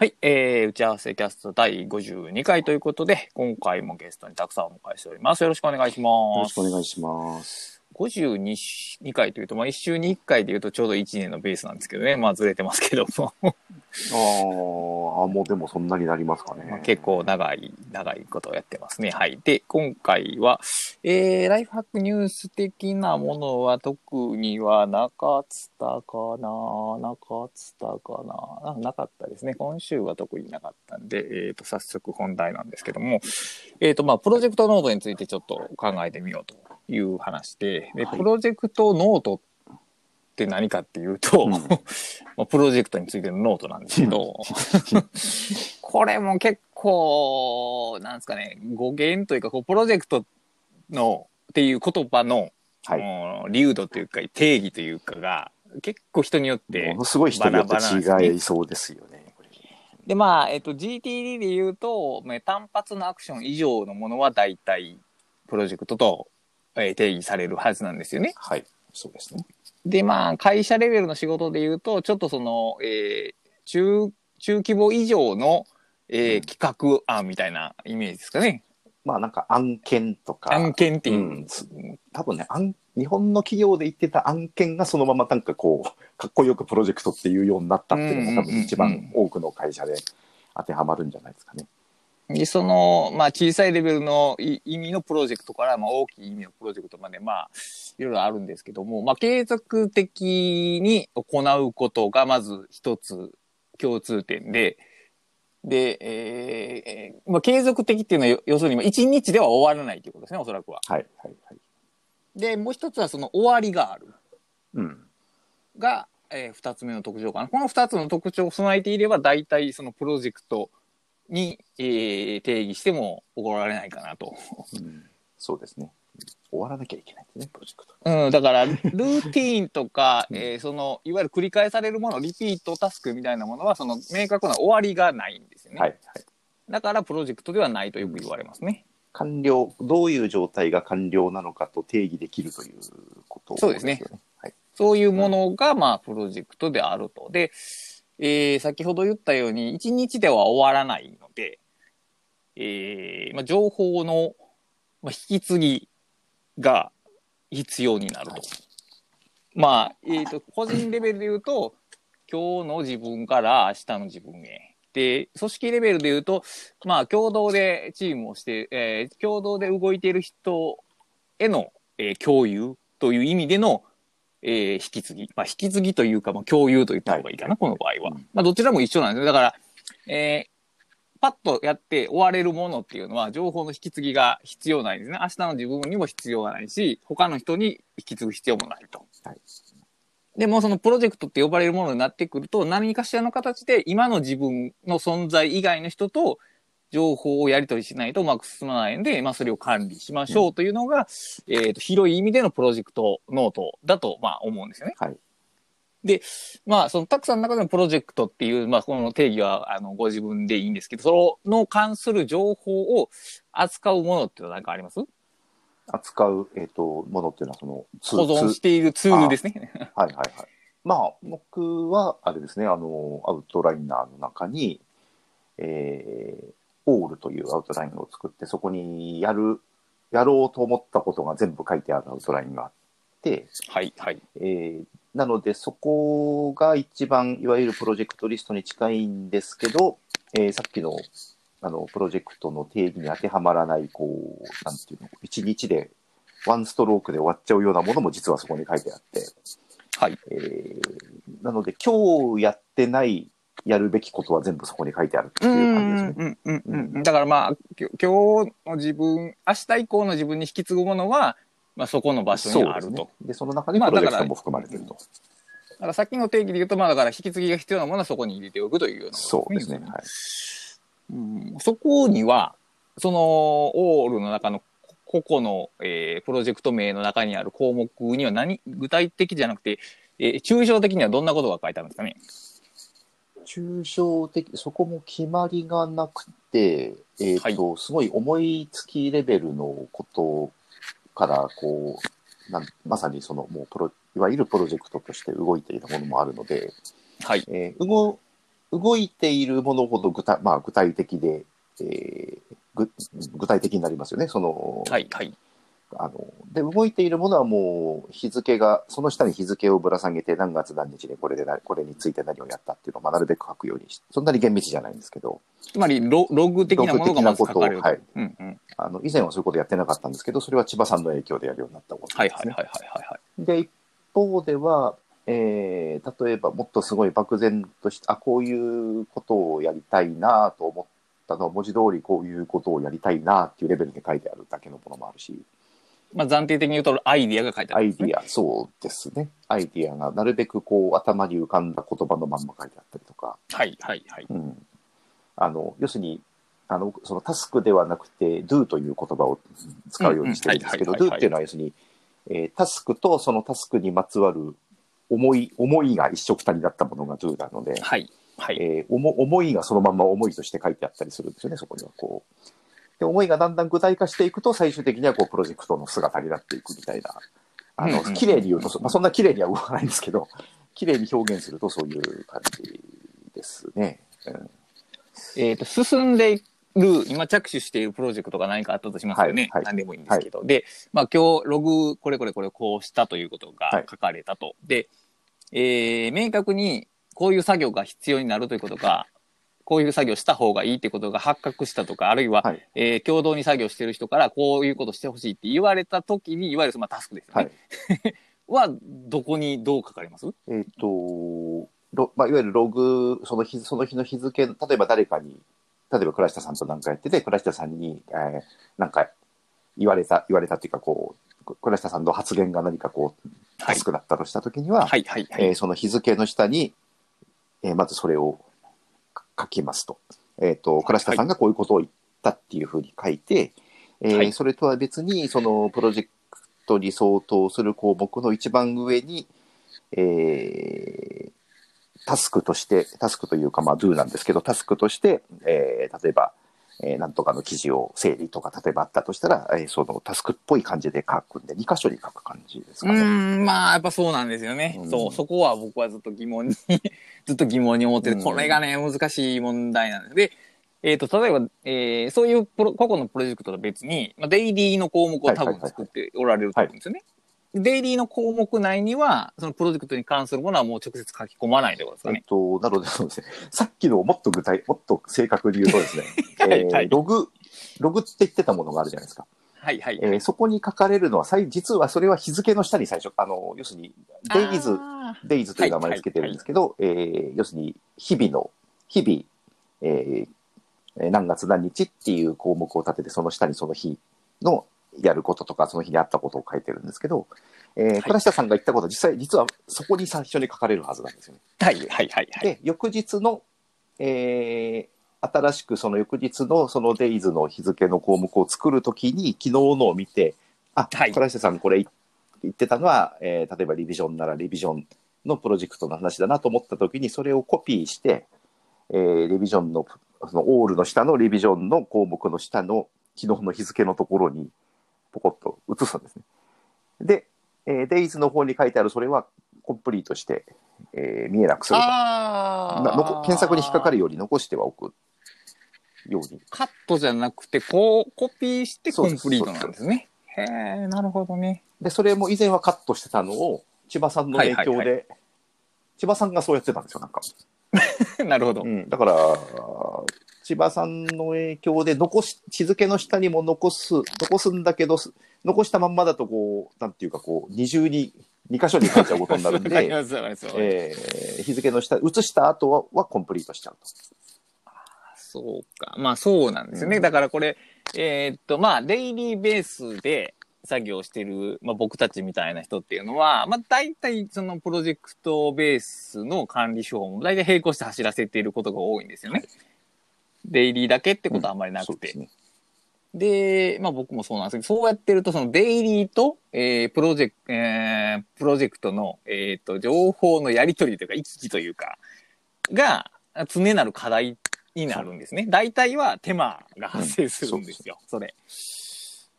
はい、えー、打ち合わせキャスト第52回ということで、今回もゲストにたくさんお迎えしております。よろしくお願いします。よろしくお願いします。52回というと、まあ、1週に1回でいうとちょうど1年のベースなんですけどね、まあずれてますけども、あーあ、もうでもそんなになりますかね。まあ結構長い、長いことをやってますね。はい。で、今回は、えー、ライフハックニュース的なものは特にはなかったかななかったかなななかったですね。今週は特になかったんで、えっ、と、早速本題なんですけども、えっ、と、まあ、プロジェクトノートについてちょっと考えてみようという話で、で、はいプロジェクトノートって何かっていうと、うん まあ、プロジェクトについてのノートなんですけど、これも結構、なんですかね、語源というか、こうプロジェクトのっていう言葉の、はい。流度というか、定義というかが、結構人によってものすごい人によって違いそうですよね。で、まあ、えっと、GTD で言うと、まあ単発のアクション以上のものは大体、プロジェクトと、えー定義されるはずなんですよね。はい。そうですね。で、まあ、会社レベルの仕事で言うと、ちょっとその、えー中、中規模以上の、えーうん企画案みたいなイメージですかね。まあなんか案件とか。案件っていう。うんつ多分ね、案日本の企業で言ってた案件がそのままなんかこう、かっこよくプロジェクトっていうようになったっていうのが多分一番多くの会社で当てはまるんじゃないですかね。で、その、まあ、小さいレベルのい意味のプロジェクトから、まあ、大きい意味のプロジェクトまで、まあ、いろいろあるんですけども、まあ、継続的に行うことが、まず一つ共通点で、で、えーえーまあ、継続的っていうのは、要要するに、まあ一日では終わらないということですね、おそらくは。はい、はい、はい。で、もう一つは、その終わりがある。うん。が、えー二つ目の特徴かな。この二つの特徴を備えていれば、大体そのプロジェクトに、えー定義しても怒られないかなと。うんそうですね。終わらなきゃいけないんですね、プロジェクト。うん、だから、ルーティーンとか、うんえーその、いわゆる繰り返されるもの、リピートタスクみたいなものは、その、明確な終わりがないんですよね。はい、はい。だから、プロジェクトではないとよく言われますね。完了、どういう状態が完了なのかと定義できるということそうですねよはい。そういうものが、まあ、プロジェクトであると。で、えー先ほど言ったように、1日では終わらないので、えーまあ、情報の、まあ、引き継ぎが必要になると。はいまあ、えっ、と、個人レベルで言うと、今日の自分から明日の自分へ。で、組織レベルで言うと、まあ、共同でチームをして、えー共同で動いている人への、えー共有という意味での、えー引き継ぎ。まあ、引き継ぎというか、まあ、共有と言った方がいいかな、この場合は。うんまあ、どちらも一緒なんですよ。だから、えーパッとやって終われるものっていうのは、情報の引き継ぎが必要ないんですね。明日の自分にも必要がないし、他の人に引き継ぐ必要もないと。はいでも、そのプロジェクトって呼ばれるものになってくると、何かしらの形で今の自分の存在以外の人と情報をやり取りしないとうまく進まないんで、まあ、それを管理しましょうというのが、えっ、と、広い意味でのプロジェクトノートだと、まあ、思うんですよね。はい。まあ、その、たくさんの中でのプロジェクトっていう、まあ、この定義は、あの、ご自分でいいんですけど、その関する情報を扱うものっていうのは何かあります？扱う、えっ、と、ものっていうのは、その、ツ保存しているツールですね。はいはいはい。まあ、僕は、あれですね、あの、アウトライナーの中に、えー、オールというアウトラインを作って、そこにやる、やろうと思ったことが全部書いてあるアウトラインがあって、はい、はい。えー、なので、そこが一番、いわゆるプロジェクトリストに近いんですけど、えーさっきの、あの、プロジェクトの定義に当てはまらない、こう、なんていうの、一日で、ワンストロークで終わっちゃうようなものも実はそこに書いてあって、はい。えーなので、今日やってない、やるべきことは全部そこに書いてあるってういう感じですね。だからまあ、今日の自分、明日以降の自分に引き継ぐものは、まあ、そこの場所にあると。そうですね。で、その中にまあだからプロジェクトも含まれてると。だからさっきの定義で言うと、まあだから引き継ぎが必要なものはそこに入れておくというようなことそうですね。はい。うんそこには、その、オールの中の個々の、えープロジェクト名の中にある項目には何、具体的じゃなくて、えー抽象的にはどんなことが書いてあるんですかね。抽象的、そこも決まりがなくて、えっ、と、すごい思いつきレベルのことから、こう、なんまさにその、もうプロ、いわゆるプロジェクトとして動いているものもあるので、はい。えー動動いているものほど具体,、まあ、具体的で、えーぐ、具体的になりますよね。その、はい、はい。あの、で、動いているものはもう日付が、その下に日付をぶら下げて何月何日にこれでな、これについて何をやったっていうのを、まあ、なるべく書くようにしそんなに厳密じゃないんですけど、つまりロ、ログ的なものがまず書かれる。はいうんうん。あの、以前はそういうことやってなかったんですけど、それは千葉さんの影響でやるようになったことですね。はいはいはいはいはいはい。で、一方では、えー例えばもっとすごい漠然として、あ、こういうことをやりたいなと思ったのは、文字通りこういうことをやりたいなっていうレベルで書いてあるだけのものもあるし、まあ暫定的に言うとアイディアが書いてあるんですね。アイディア、そうですね。アイディアがなるべくこう頭に浮かんだ言葉のまんま書いてあったりとか、はいはいはい。うん、あの、要するに、あの、そのタスクではなくて、do という言葉を使うようにしてるんですけど、うんうんはいはいはいはい do っていうのは要するに、えータスクとそのタスクにまつわる思い、思いが一緒くたになったものが do なので、はいはい。えー思思いがそのまんま思いとして書いてあったりするんですよね、そこにはこう。で、思いがだんだん具体化していくと、最終的にはこう、プロジェクトの姿になっていくみたいな。あの綺麗に言うと、そまあ、そんな綺麗には動かないんですけど、綺麗に表現するとそういう感じですね。うんえっ、と、進んでいる、今着手しているプロジェクトが何かあったとしますよね。はいはい何でもいいんですけど。で、まあ今日ログ、これこれこれこうしたということが書かれたと。で、えー明確にこういう作業が必要になるということが、こういう作業した方がいいってことが発覚したとか、あるいは、はい。えー共同に作業してる人からこういうことしてほしいって言われたときに、いわゆるそのまあタスクですよはねい。は、どこにどう書かれます？えっ、と、ロまあ、いわゆるログ、その日、その日の日付、例えば誰かに、例えば倉下さんと何かやってて、倉下さんに、えーなんか言われた、言われたっていうか、こう、倉下さんの発言が何かこう、はいタスクだったとしたときには、はいはいはい。えーその日付の下に、えーまずそれを書きますと。えっ、と、倉下さんがこういうことを言ったっていうふうに書いて、えーはいそれとは別に、そのプロジェクトに相当する項目の一番上に、えータスクとして、タスクというか、まあ、do なんですけど、タスクとして、えー例えば、えーなんとかの記事を整理とか、例えばあったとしたら、えーそのタスクっぽい感じで書くんで、2箇所に書く感じですうかね。ーん、まあ、やっぱそうなんですよね。うんそう、そこは僕はずっと疑問に、ずっと疑問に思ってて、うんこれがね、難しい問題なんです。で、えっ、と、例えば、えーそういうプロ個々のプロジェクトと別に、まあ、デイリーの項目を多分作っておられると思うんですよね。デイリーの項目内には、そのプロジェクトに関するものはもう直接書き込まないということですかね。えっと、なので、そうですね。さっきのをもっと具体、もっと正確に言うとですね、はいはいえーログ、ログって言ってたものがあるじゃないですか。はいはい。えーそこに書かれるのは、さい実はそれは日付の下に最初、あの、要するに、デイズ、あデイズという名前を付けてるんですけど、えー要するに、日々の、日々、えーえー何月何日っていう項目を立てて、その下にその日のやることとか、その日にあったことを書いてるんですけど、えーい倉下さんが言ったことは実際、実はそこに最初に書かれるはずなんですよね。ーはいはいはいはい。で、翌日の、えー新しくその翌日のそのデイズの日付の項目を作るときに、昨日のを見て、あ、はい倉下さんこれ言ってたのは、えー例えばリビジョンならリビジョンのプロジェクトの話だなと思ったときに、それをコピーして、えーリビジョンの、そのオールの下のリビジョンの項目の下の昨日の日付のところに、ポコッと移すんですね。で、えーデイズの方に書いてあるそれはコンプリートして、えー見えなくすると。検索に引っかかるように残してはおくように。カットじゃなくて、こう、コピーしてコンプリートなんですね。へえ、なるほどね。で、それも以前はカットしてたのを、千葉さんの影響で、はいはい千葉さんがそうやってたんですよ、なんか。なるほど。うん、だから、千葉さんの影響で残し、日付の下にも残す、残すんだけど、す残したまんまだとこう、なんていうかこう、二重に、二箇所に書いちゃうことになるんで、えー日付の下、移した後ははコンプリートしちゃうと。そうか。まあそうなんですよね。うんだからこれ、えーっと、まあ、デイリーベースで作業してる、まあ僕たちみたいな人っていうのは、まあ大体そのプロジェクトベースの管理手法も大体並行して走らせていることが多いんですよね。デイリーだけってことはあんまりなくて。そうですね。で、まあ僕もそうなんですけど、そうやってると、そのデイリーと、えープロジェクト、えープロジェクトの、えっ、と、情報のやり取りというか、行き来というか、が、常なる課題になるんですね。大体は手間が発生するんですよ、それ。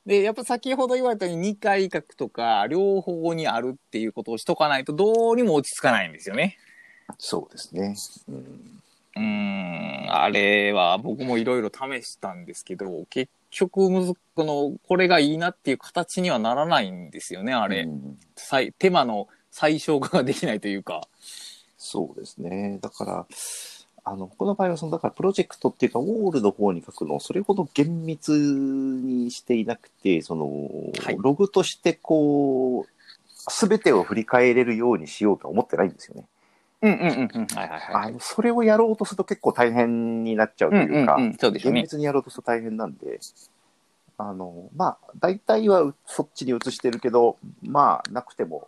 で、やっぱ先ほど言われたように2回書くとか、両方にあるっていうことをしとかないと、どうにも落ち着かないんですよね。そうですね。うんうーん、あれは僕もいろいろ試したんですけど、結局むず、この、これがいいなっていう形にはならないんですよね、あれ。う手間の最小化ができないというか。そうですね。だから、あの、この場合は、その、だから、プロジェクトっていうか、ウォールの方に書くのを、それほど厳密にしていなくて、その、はいログとして、こう、すべてを振り返れるようにしようとは思ってないんですよね。うんうんうんうん。はいはいはい。あのそれをやろうとすると結構大変になっちゃうというか、うんうんうん、そうですね。厳密にやろうとすると大変なんで、あの、まあ、大体はそっちに移してるけど、まあ、なくても、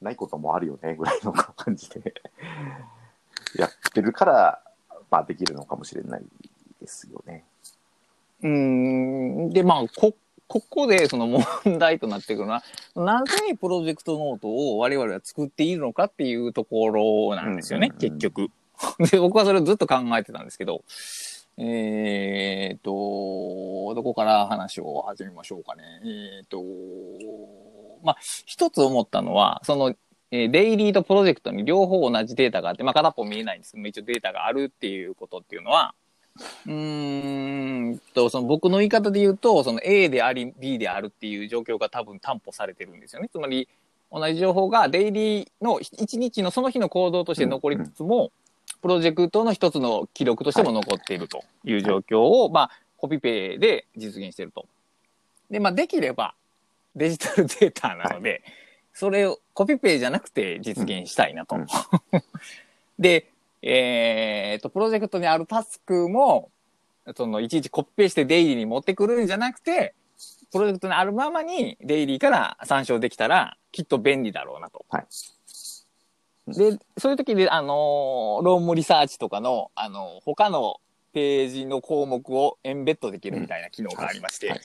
ないこともあるよね、ぐらいの感じで、やってるから、まあ、できるのかもしれないですよね。うーん。で、まあ、こ、ここでその問題となってくるのは、なぜプロジェクトノートを我々は作っているのかっていうところなんですよね、うんうんうん結局。で、僕はそれをずっと考えてたんですけど、えーっと、どこから話を始めましょうかね。えーっと、まあ、一つ思ったのは、その、えーデイリーとプロジェクトに両方同じデータがあって、まあ、片っぽ見えないんですけど、一応データがあるっていうことっていうのは、うーんと、その僕の言い方で言うと、その A であり B であるっていう状況が多分担保されてるんですよね。つまり、同じ情報がデイリーの1日のその日の行動として残りつつも、プロジェクトの一つの記録としても残っているという状況を、まあ、コピペで実現していると。で、まあ、できればデジタルデータなので、それをコピペじゃなくて実現したいなと。うん で、えー、と、プロジェクトにあるタスクも、その、いちいちコピペしてデイリーに持ってくるんじゃなくて、プロジェクトにあるままにデイリーから参照できたら、きっと便利だろうなと。はいで、そういう時で、あのーロームリサーチとかの、あのー他のページの項目をエンベッドできるみたいな機能がありまして、はい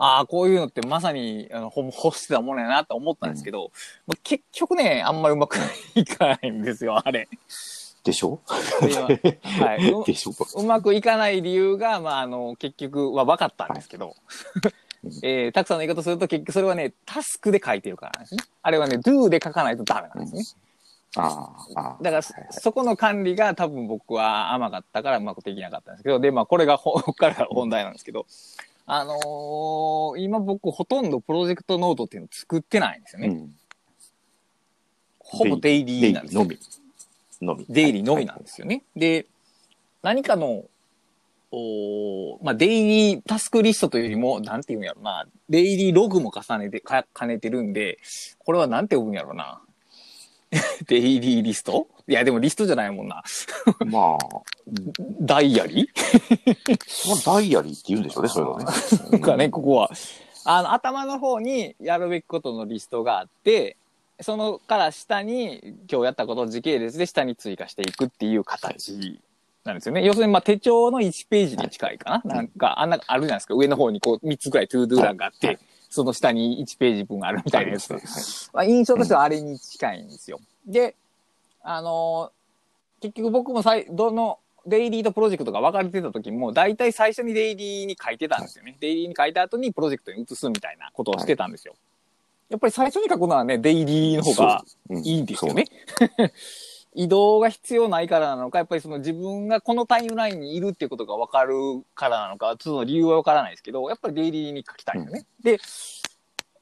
ああ、こういうのってまさに、あの、ほ欲してたものやなと思ったんですけど、もう結局ね、あんまりうまくいかないんですよ、あれ。でしょ？はい。うでしょ？うまくいかない理由が、まあ、あの、結局は分かったんですけど、うん えー、たくさんの言い方すると結局それはね、タスクで書いてるからなんですね。あれはね、do で書かないとダメなんですね。ああ、ああ。だからそはいはいそこの管理が多分僕は甘かったからうまくできなかったんですけど、で、まあこれがほ ここからが本題なんですけど、あのー今僕ほとんどプロジェクトノートっていうのを作ってないんですよね。うんほぼデイリーなんですよ。デイリーのみ。のみ。デイリーのみなんですよね。で、何かの、おーまあ、デイリータスクリストというよりも、なんていうんやろな、デイリーログも重ねて、か兼ねてるんで、これはなんて呼ぶんやろな。デイリーリスト？いや、でもリストじゃないもんな。まあ、ダイアリー？まあダイアリーって言うんでしょうね、そういうのね。なんかね、ここは。あの、頭の方にやるべきことのリストがあって、そのから下に今日やったことを時系列で下に追加していくっていう形なんですよね。要するにまあ手帳の1ページに近いかな。なんか、あんな、あるじゃないですか。上の方にこう3つぐらい ToDo 欄があって、はいその下に1ページ分あるみたいなやつ。はいまあ、印象としてはあれに近いんですよ。で、あのー結局僕もさい、どの、デイリーとプロジェクトが分かれてた時も、大体最初にデイリーに書いてたんですよね。デイリーに書いた後にプロジェクトに移すみたいなことをしてたんですよ。やっぱり最初に書くのはね、デイリーの方がうんいいんですよね。移動が必要ないからなのか、やっぱりその自分がこのタイムラインにいるっていうことが分かるからなのか、ちょっと理由は分からないですけど、やっぱりデイリーに書きたいんですよね。で、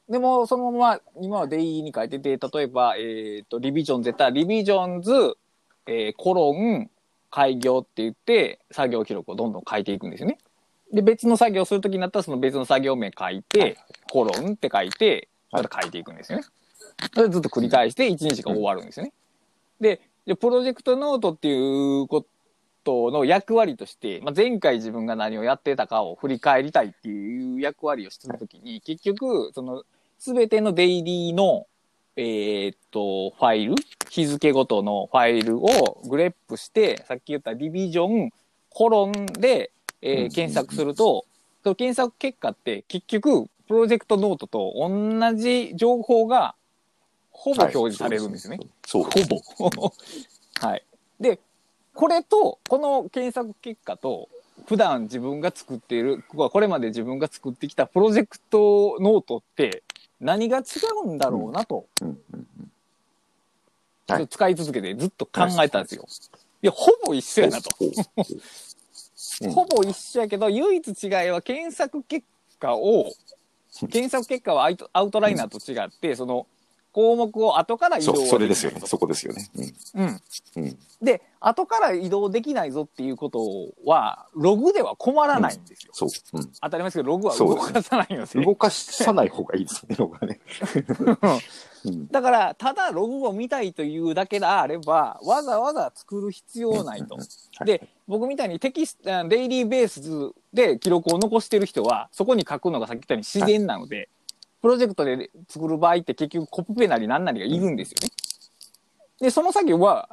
でもそのまま今はデイリーに書いてて、例えば、えっ、と、リビジョン絶対リビジョンズ、えーコロン、開業って言って、作業記録をどんどん書いていくんですよね。で、別の作業をするときになったら、その別の作業名書いて、コロンって書いて、また書いていくんですよね。それずっと繰り返して1日が終わるんですよね。で、でプロジェクトノートっていうことの役割として、まあ、前回自分が何をやってたかを振り返りたいっていう役割をしたときに、結局、その、すべてのデイリーの、えーっと、ファイル、日付ごとのファイルをグレップして、さっき言ったディビジョン、コロンで、えー検索すると、その検索結果って結局、プロジェクトノートと同じ情報がほぼ表示されるんですよね。そうほぼ。はい。で、これと、この検索結果と、普段自分が作っている、これまで自分が作ってきたプロジェクトノートって何が違うんだろうなと、使い続けてずっと考えたんですよ。や、ほぼ一緒やなと。ほぼ一緒やけど、唯一違いは検索結果を、検索結果はアウトアウトライナーと違って、その項目を後から移動それですよね。そこですよね。うん。うん。うん。で、後から移動できないぞっていうことは、ログでは困らないんですよ。そう。うん。当たり前ですけど、ログは動かさないので。動かさない方がいいですね、ログはね。うん。だから、ただログを見たいというだけであれば、わざわざ作る必要ないと。はいで、僕みたいにテキスト、あデイリーベースで記録を残してる人は、そこに書くのがさっき言ったように自然なので、プロジェクトで作る場合って結局コピペなりなんなりがいるんですよね。で、その作業は、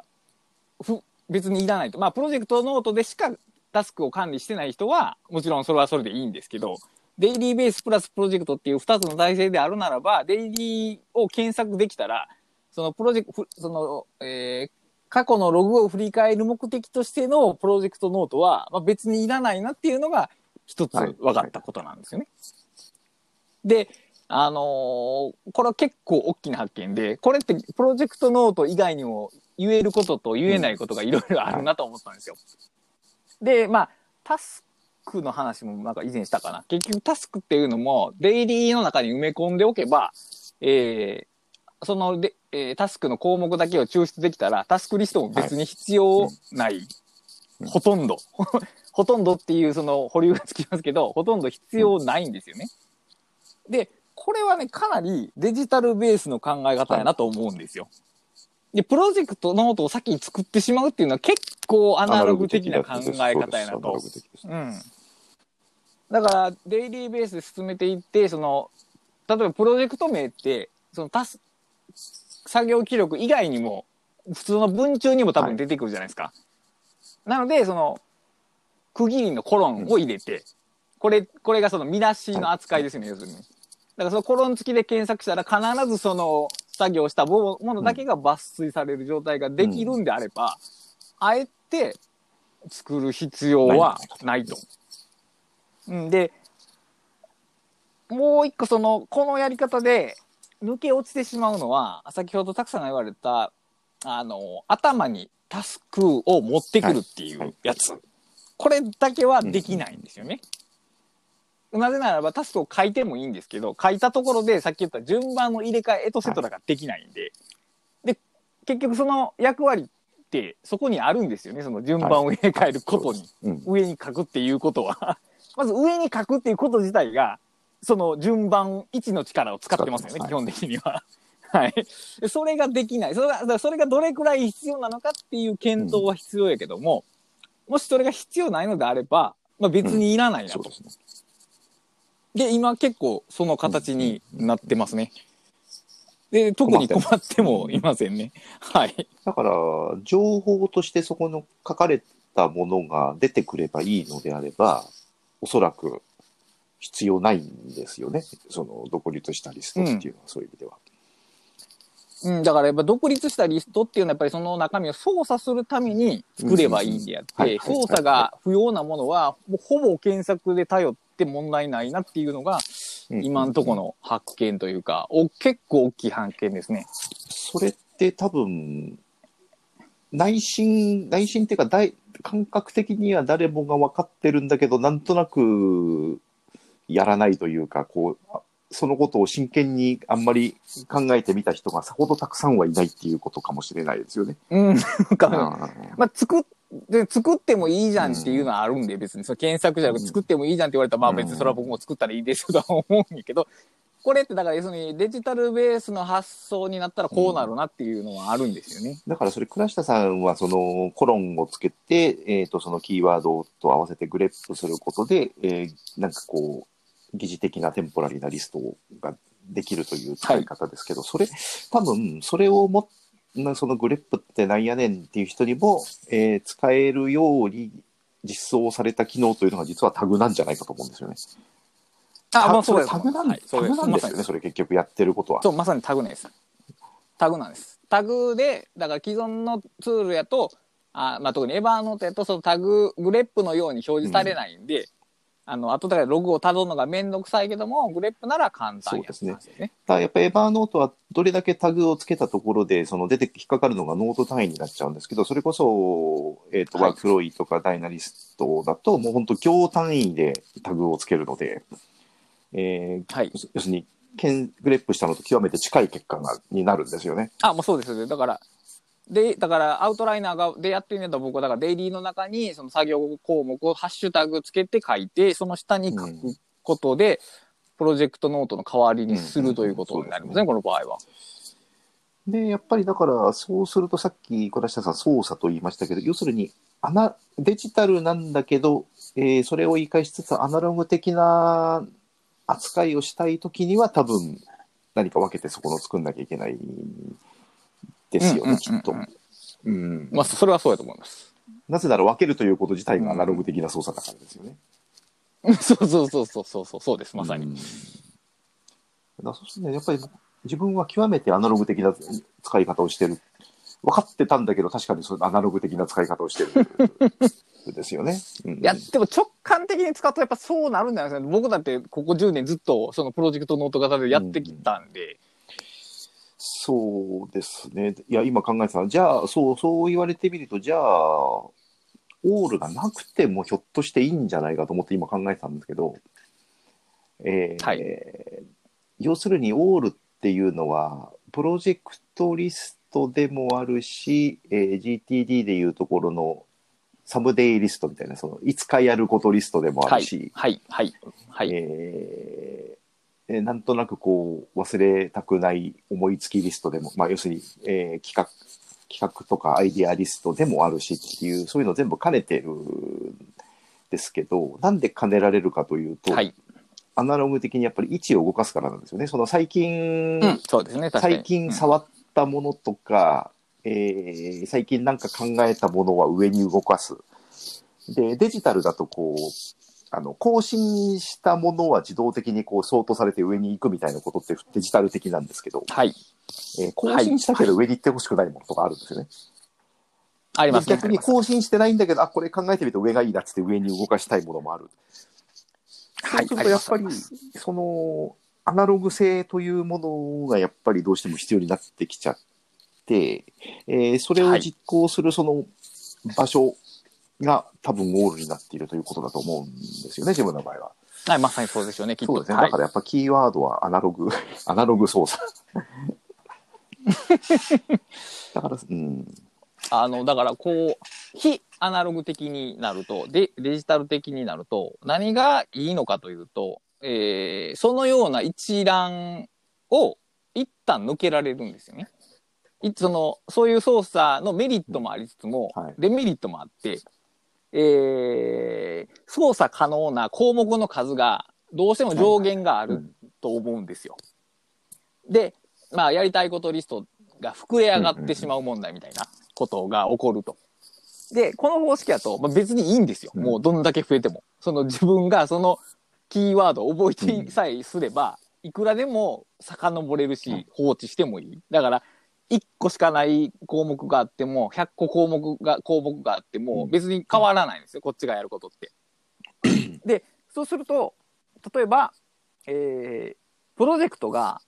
ふ別にいらないと。まあ、プロジェクトノートでしかタスクを管理してない人は、もちろんそれはそれでいいんですけど、デイリーベースプラスプロジェクトっていう2つの体制であるならば、デイリーを検索できたら、そのプロジェクト、その、えー過去のログを振り返る目的としてのプロジェクトノートは、まあ、別にいらないなっていうのが一つはい分かったことなんですよね。で、あのーこれは結構大きな発見で、これってプロジェクトノート以外にも言えることと言えないことがいろいろあるなと思ったんですよ。で、まあ、タスクの話もなんか以前したかな。結局タスクっていうのもデイリーの中に埋め込んでおけば、えーそので、えータスクの項目だけを抽出できたら、タスクリストも別に必要ない。うんほとんど。ほとんどっていうその保留がつきますけど、ほとんど必要ないんですよね。で、これはね、かなりデジタルベースの考え方やなと思うんですよ。で、プロジェクトノートを先に作ってしまうっていうのは結構アナログ的な考え方やなとうん。だから、デイリーベースで進めていって、その、例えばプロジェクト名って、そのタス、作業記録以外にも、普通の文中にも多分出てくるじゃないですか。なので、その、区切りのコロンを入れて、これ、これがその見出しの扱いですよね、要するに。だからそのコロン付きで検索したら必ずその作業したものだけが抜粋される状態ができるんであれば、あえて作る必要はないと。うん、で、もう一個その、このやり方で抜け落ちてしまうのは、先ほどたくさんが言われた、あの、頭にタスクを持ってくるっていうやつ。これだけはできないんですよね。なぜならばタスクを書いてもいいんですけど、書いたところでさっき言った順番の入れ替え、エトセトラができないんで、で、結局その役割ってそこにあるんですよね、その順番を入れ替えることに。うん。上に書くっていうことは、まず上に書くっていうこと自体が、その順番1の力を使ってますよね、基本的には。はい。でそれができない。それが、それがどれくらい必要なのかっていう検討は必要やけども、もしそれが必要ないのであれば、まあ別にいらないなと。そうですね。で、今結構その形になってますね。で、特に困ってもいませんね。はい。だから、情報としてそこの書かれたものが出てくればいいのであれば、おそらく必要ないんですよね。その独立したリストっていうのは、そういう意味では。うん、だからやっぱ独立したリストっていうのはやっぱりその中身を操作するために作ればいいんであって、操作が不要なものはもうほぼ検索で頼って問題ないなっていうのが今のところの発見というか、お結構大きい発見ですね。それって多分、内心、内心っていうか大、感覚的には誰もが分かってるんだけど、なんとなくやらないというか、こう、あそのことを真剣にあんまり考えてみた人がさほどたくさんはいないっていうことかもしれないですよね。うん。なんかあまあ、作っで作ってもいいじゃんっていうのはあるんで、別にその検索じゃなくて作ってもいいじゃんって言われたら、まあ別にそれは僕も作ったらいいですよとは思うんやけど、これってだから要するにデジタルベースの発想になったらこうなるなっていうのはあるんですよね。だからそれ、倉下さんはそのコロンをつけて、えっ、と、そのキーワードと合わせてグレップすることで、えーなんかこう、疑似的なテンポラリーなリストができるという使い方ですけど、それ、多分、それをも、なそのグレップってなんやねんっていう人にも、えー使えるように実装された機能というのが実はタグなんじゃないかと思うんですよね。あ、まあそそうです。れタグなん,、はいそうタグなんですよね、それ結局やってることは。そう、まさにタグなんです。タグなんです。タグで、だから既存のツールやと、あまあ、特に Evernote やと、そのタグ、 grep のように表示されないんで、あの、後からログをたどるのがめんどくさいけども、 grep なら簡単やそうですねね。ただやっぱ Evernote はどれだけタグをつけたところで、その出て引っかかるのがノート単位になっちゃうんですけど、それこそ、えっ、と、はい WorkFlowy とか Dynalist だと、もう本当行単位でタグをつけるので、えーはい。要するに、ケングレップしたのと極めて近い結果がになるんですよね。あ、もうそうです。だから、で、だから、アウトライナーが、でやってるんだ僕は、だから、デイリーの中に、その作業項目をハッシュタグつけて書いて、その下に書くことで、プロジェクトノートの代わりにするということになりますね、うんこの場合は。で、やっぱりだから、そうするとさっき小田下さん操作と言いましたけど、要するにアナ、デジタルなんだけど、えーそれを言い返しつつアナログ的な扱いをしたいときには多分何か分けてそこの作んなきゃいけないですよね、きっと。うん。まあ、それはそうやと思います。なぜなら分けるということ自体がアナログ的な操作だからですよね。そうそうそうそうそうそう、そうです、まさに。うん。だそうするとね、やっぱり自分は極めてアナログ的な使い方をしてる。分かってたんだけど、確かにそのアナログ的な使い方をしてるん ですよね。うんいや、でも直感的に使うとやっぱそうなるんじゃないですかね。僕だってここ10年ずっとそのプロジェクトノート型でやってきたんで、そうですね。いや、今考えてたのは、じゃあ、そう、そう言われてみると、じゃあ、オールがなくてもひょっとしていいんじゃないかと思って今考えてたんですけど、えーはい要するにオールっていうのは、プロジェクトリストでもあるし、えー GTD でいうところのサムデイリストみたいな、その、いつかやることリストでもあはいるし、、はい、はい、はい。えーえーなんとなくこう忘れたくない思いつきリストでも、まあ、要するに、えー企画企画とかアイディアリストでもあるしっていうそういうの全部兼ねてるんですけどなんで兼ねられるかというと、はい。アナログ的にやっぱり位置を動かすからなんですよね。その最近、うん、そうですね。最近うん触ったものとか、えー最近なんか考えたものは上に動かす。で、デジタルだとこう、あの、更新したものは自動的にこう、ソートされて上に行くみたいなことってデジタル的なんですけど、はい。えー更新したけど上に行ってほしくないものとかあるんですよね。ありますね。で逆に更新してないんだけど、あ、これ考えてみると上がいいなっつって上に動かしたいものもある。はいそうするとやっぱりその、アナログ性というものがやっぱりどうしても必要になってきちゃって、えーそれを実行するその場所が多分オールになっているということだと思うんですよね、自分の場合は。はい、まさにそうですよね、きっと。そうですね。はいだからやっぱキーワードはアナログ、アナログ操作。だから、うん。あの、だからこう、非アナログ的になると、で、デジタル的になると、何がいいのかというと、えーそのような一覧を一旦抜けられるんですよね。いその、そういう操作のメリットもありつつも、はいデメリットもあって、えー操作可能な項目の数がどうしても上限があると思うんですよ。で、まあ、やりたいことリストが膨れ上がってしまう問題みたいなことが起こると。で、この方式だと、まあ、別にいいんですよ。うんもうどんだけ増えても。その自分がそのキーワードを覚えてさえすれば、いくらでも遡れるし、うん放置してもいい。だから、1個しかない項目があっても、100個項目が、項目があっても、うん別に変わらないんですよ。こっちがやることって。で、そうすると、例えば、えー、プロジェクトが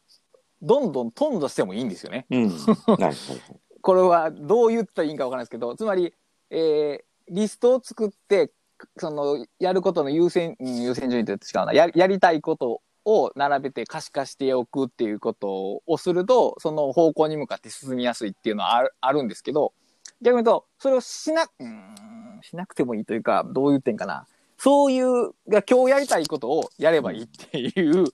どんどん頓挫してもいいんですよね。うん。これはどう言ったらいいんかわからないですけど、つまり、えー、リストを作って、その、やることの優先、優先順位って違うな、ややりたいことを並べて可視化しておくっていうことをすると、その方向に向かって進みやすいっていうのはあるあるんですけど、逆に言うと、それをしな、うん、しなくてもいいというか、どう言ってんかな。そういう、が今日やりたいことをやればいいっていう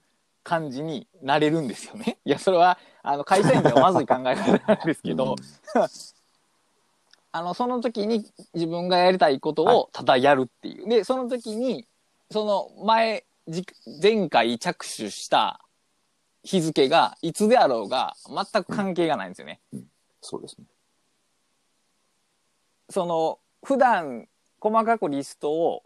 感じになれるんですよね。いや、それは、あの、会社員ではまずい考え方なんですけど、あの、その時に自分がやりたいことをただやるっていう。で、その時に、その前、じ前回着手した日付がいつであろうが全く関係がないんですよね。そうですね。その、普段細かくリストを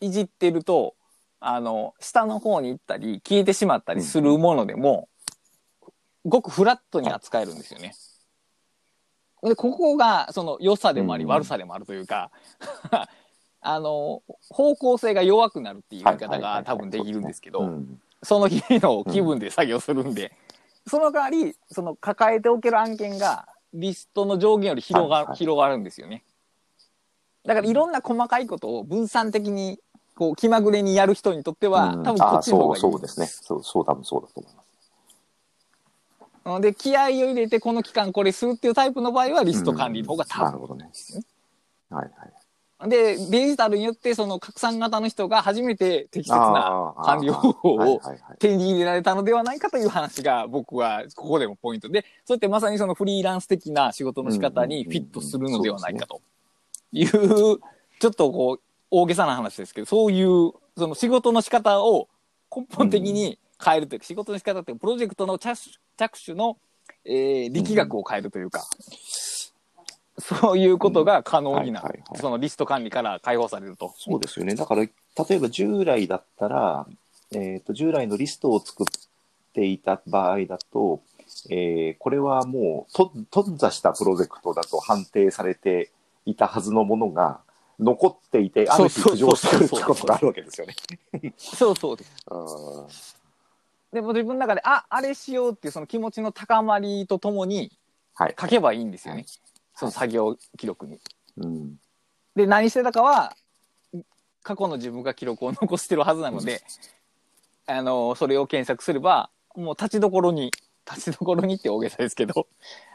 いじってると、あの、下の方に行ったり消えてしまったりするものでも、ごくフラットに扱えるんですよね。で、ここが、その良さでもありうん悪さでもあるというか、あの、方向性が弱くなるっていう言い方が多分できるんですけど、うんその日の気分で作業するんで、その代わり、その抱えておける案件がリストの上限より広が,、広がるんですよね。だからいろんな細かいことを分散的にこう気まぐれにやる人にとっては、うん多分こあっちの方がいい。そうですね。そう、そう、多分そうだと思います。うん。で、気合を入れてこの期間これするっていうタイプの場合はリスト管理の方が多分なるほどね。はいはい。で、デジタルによってその拡散型の人が初めて適切な管理方法を手に入れられたのではないかという話が僕はここでもポイント。で、そうやってまさにそのフリーランス的な仕事の仕方にフィットするのではないかという、ちょっとこう大げさな話ですけど、そういうその仕事の仕方を根本的に変えるというか、仕事の仕方っていうかプロジェクトの着着手の、えー力学を変えるというか、そういうことが可能になるはいはいは。いそのリスト管理から解放されると。そうですよね。だから、例えば従来だったら、えっ、と、従来のリストを作っていた場合だと、えーこれはもう、と、頓挫したプロジェクトだと判定されていたはずのものが、残っていて、ある日浮上してくるってことがあるわけですよね。そうそうです。うんでも自分の中で、あ、あれしようっていうその気持ちの高まりとともにはい。書けばいいんですよね。はいその作業記録に。うん。で、何してたかは、過去の自分が記録を残してるはずなので、あの、それを検索すれば、もう立ちどころに、立ちどころにって大げさですけど、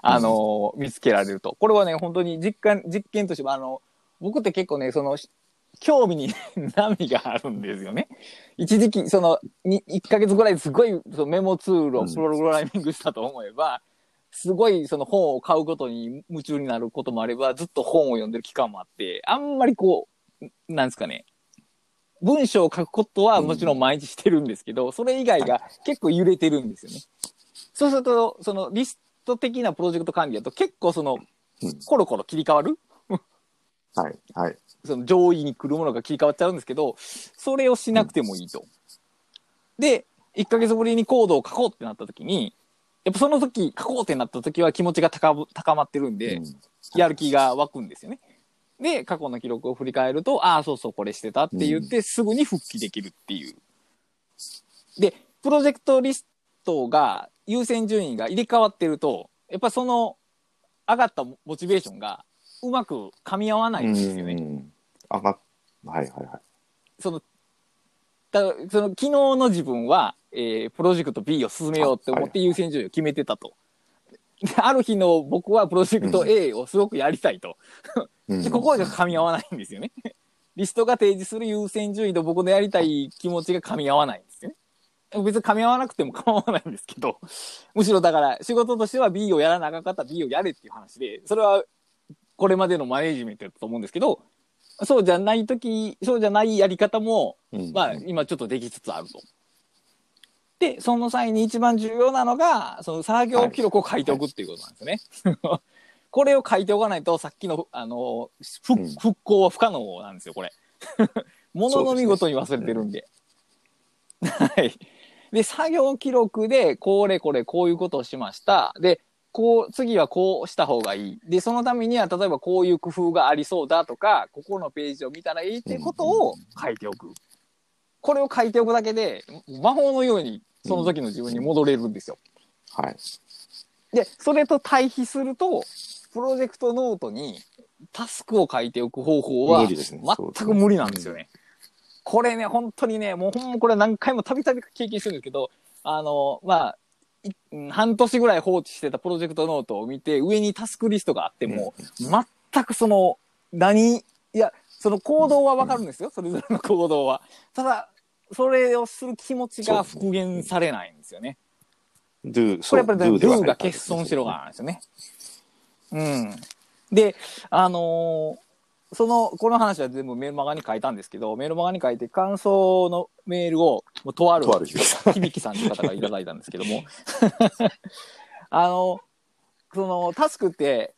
あの、見つけられると。これはね、本当に実感、実験としても、あの、僕って結構ね、その、興味に波があるんですよね。一時期、その、に1ヶ月ぐらいすごいそのメモツールをプログラミングしたと思えば、すごいその本を買うことに夢中になることもあれば、ずっと本を読んでる期間もあって、あんまりこう、なんですかね、文章を書くことはもちろん毎日してるんですけど、それ以外が結構揺れてるんですよね。そうすると、そのリスト的なプロジェクト管理だと結構そのうん、コロコロ切り替わる？はい。はい。その上位に来るものが切り替わっちゃうんですけど、それをしなくてもいいと。で、1ヶ月ぶりにコードを書こうってなった時に、やっぱその時書こうってなった時は気持ちが高ぶ高まってるんで、うんやる気が湧くんですよね。で、過去の記録を振り返ると、ああ、そうそう、これしてたって言って、すぐに復帰できるっていう。で、プロジェクトリストが、優先順位が入れ替わってると、やっぱその、上がったモチベーションが、うまく噛み合わないんですよね。うん。はいはいはい。その、だその昨日の自分は、えープロジェクト B を進めようって思って優先順位を決めてたと。である日の僕はプロジェクト A をすごくやりたいと。うんでここが噛み合わないんですよね。リストが提示する優先順位と僕のやりたい気持ちが噛み合わないんですよね。別に噛み合わなくても構わないんですけど、むしろだから仕事としては B をやらなあかんかったら B をやれっていう話で、それはこれまでのマネージメントだと思うんですけど、そうじゃないとき、そうじゃないやり方も、うんまあ今ちょっとできつつあると。で、その際に一番重要なのが、その作業記録を書いておくっていうことなんですよね。これを書いておかないと、さっきの、あの、復うん復興は不可能なんですよ、これ。ものの見事に忘れてるんで。はい。で、作業記録で、これこれこういうことをしました。で、こう、次はこうした方がいい。で、そのためには、例えばこういう工夫がありそうだとか、ここのページを見たらいいっていうことを書いておく。これを書いておくだけで、魔法のようにその時の自分に戻れるんですよ。はい。で、それと対比すると、プロジェクトノートにタスクを書いておく方法は全く無理なんですよね。これね、本当にね、もうほんまこれ何回もたびたび経験してるんですけど、あの、まあ、半年ぐらい放置してたプロジェクトノートを見て、上にタスクリストがあっても、全くその、何、いや、その行動はわかるんですよ、それぞれの行動は。ただ、それをする気持ちが復元されないんですよね。do、これやっぱりね、で do はが欠損しろがなんですよね。うん。で、あのーその、この話は全部メールマガに書いたんですけど、メールマガに書いて感想のメールを、もうとあるとある響さんという方がいただいたんですけども、あの、その、タスクって、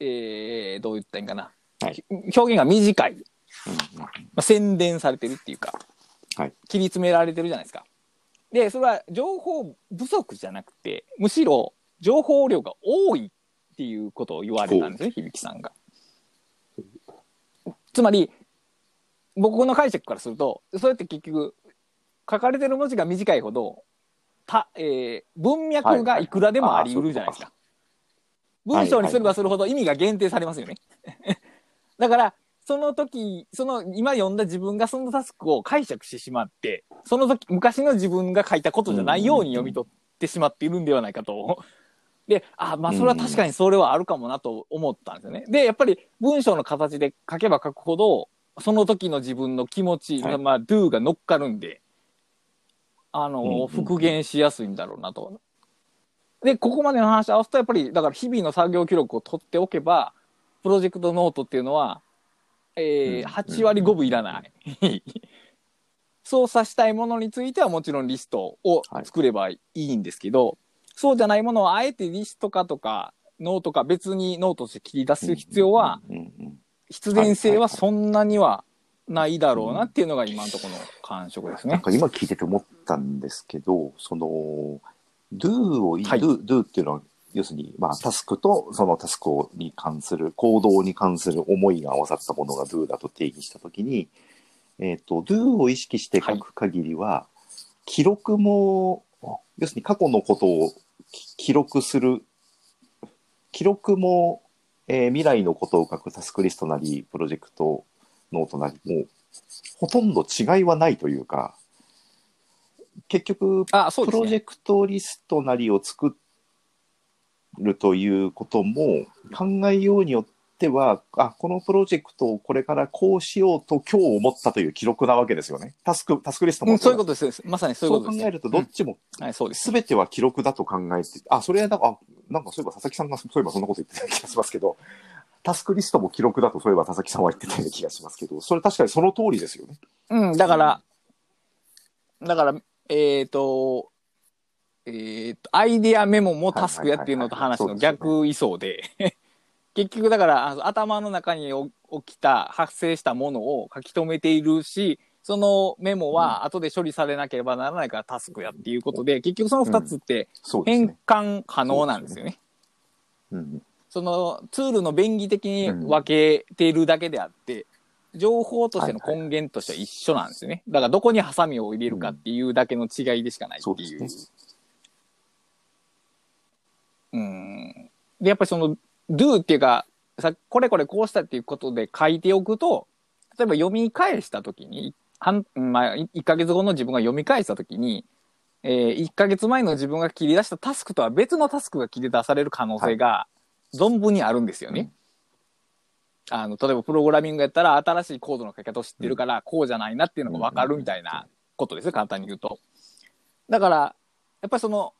えー、どう言ったらいいんかな。はい表現が短い。うんまあ、宣伝されてるっていうか、はい切り詰められてるじゃないですか。で、それは情報不足じゃなくて、むしろ情報量が多いっていうことを言われたんですね、響さんが。つまり、僕の解釈からすると、それって結局、書かれてる文字が短いほど、た、えー文脈がいくらでもあり得るじゃないですか。文章にすればするほど意味が限定されますよね。だから、その時、その今読んだ自分がそのタスクを解釈してしまって、その時、昔の自分が書いたことじゃないように読み取ってしまっているんではないかと。で、あ、まあそれは確かにそれはあるかもなと思ったんですよね。で、やっぱり文章の形で書けば書くほど、その時の自分の気持ち、はいまあ do が乗っかるんで、あの、うんうんうん復元しやすいんだろうなと。で、ここまでの話合わせると、やっぱり、だから日々の作業記録を取っておけば、プロジェクトノートっていうのは、えーうん8割5分いらない。操作したいものについてはもちろんリストを作ればいいんですけど、そうじゃないものをあえてリスト化とか、ノートか別にノートとして切り出す必要は、必然性はそんなにはないだろうなっていうのが今のところの感触ですね。なんか今聞いてて思ったんですけど、その、do をい、はい。do, do っていうのは、要するに、まあ、タスクとそのタスクに関する、行動に関する思いが合わさったものが do だと定義したときに、えっ、と、do を意識して書く限りは、記録も、要するに過去のことをき記録する、記録も、えー未来のことを書くタスクリストなり、プロジェクトノートなり、もう、ほとんど違いはないというか、結局、あ、そうですね。プロジェクトリストなりを作るということも考えようによっては、あ、このプロジェクトをこれからこうしようと今日思ったという記録なわけですよね。タスク、タスクリストもうん、そういうことです。まさにそういうことです。そう考えるとどっちもうんはい、そうです。すべては記録だと考えて、あ、それはなんか、あなんかそういえば佐々木さんがそういえばそんなこと言ってた気がしますけど、タスクリストも記録だとそういえば佐々木さんは言ってたような気がしますけど、それ確かにその通りですよね。うん、だから、だから、えっ、と、えっ、と、アイデアメモもタスクやっていうのと話の逆位相で、結局だから、頭の中にお起きた、発生したものを書き留めているし、そのメモは後で処理されなければならないからタスクやっていうことで、結局その二つって変。換可能なんですよね。うん、そのツールの便宜的に分けているだけであって、情報としての根源としては一緒なんですよね。だからどこにハサミを入れるかっていうだけの違いでしかないっていう。うん。で、やっぱりその do っていうか、さこれこれこうしたっていうことで書いておくと、例えば読み返したときに、半まあ、1ヶ月後の自分が読み返したときに、えー、1ヶ月前の自分が切り出したタスクとは別のタスクが切り出される可能性が存分にあるんですよね。あの、例えばプログラミングやったら新しいコードの書き方を知ってるから、こうじゃないなっていうのがわかるみたいなことですよ、簡単に言うと。だから、やっぱりその、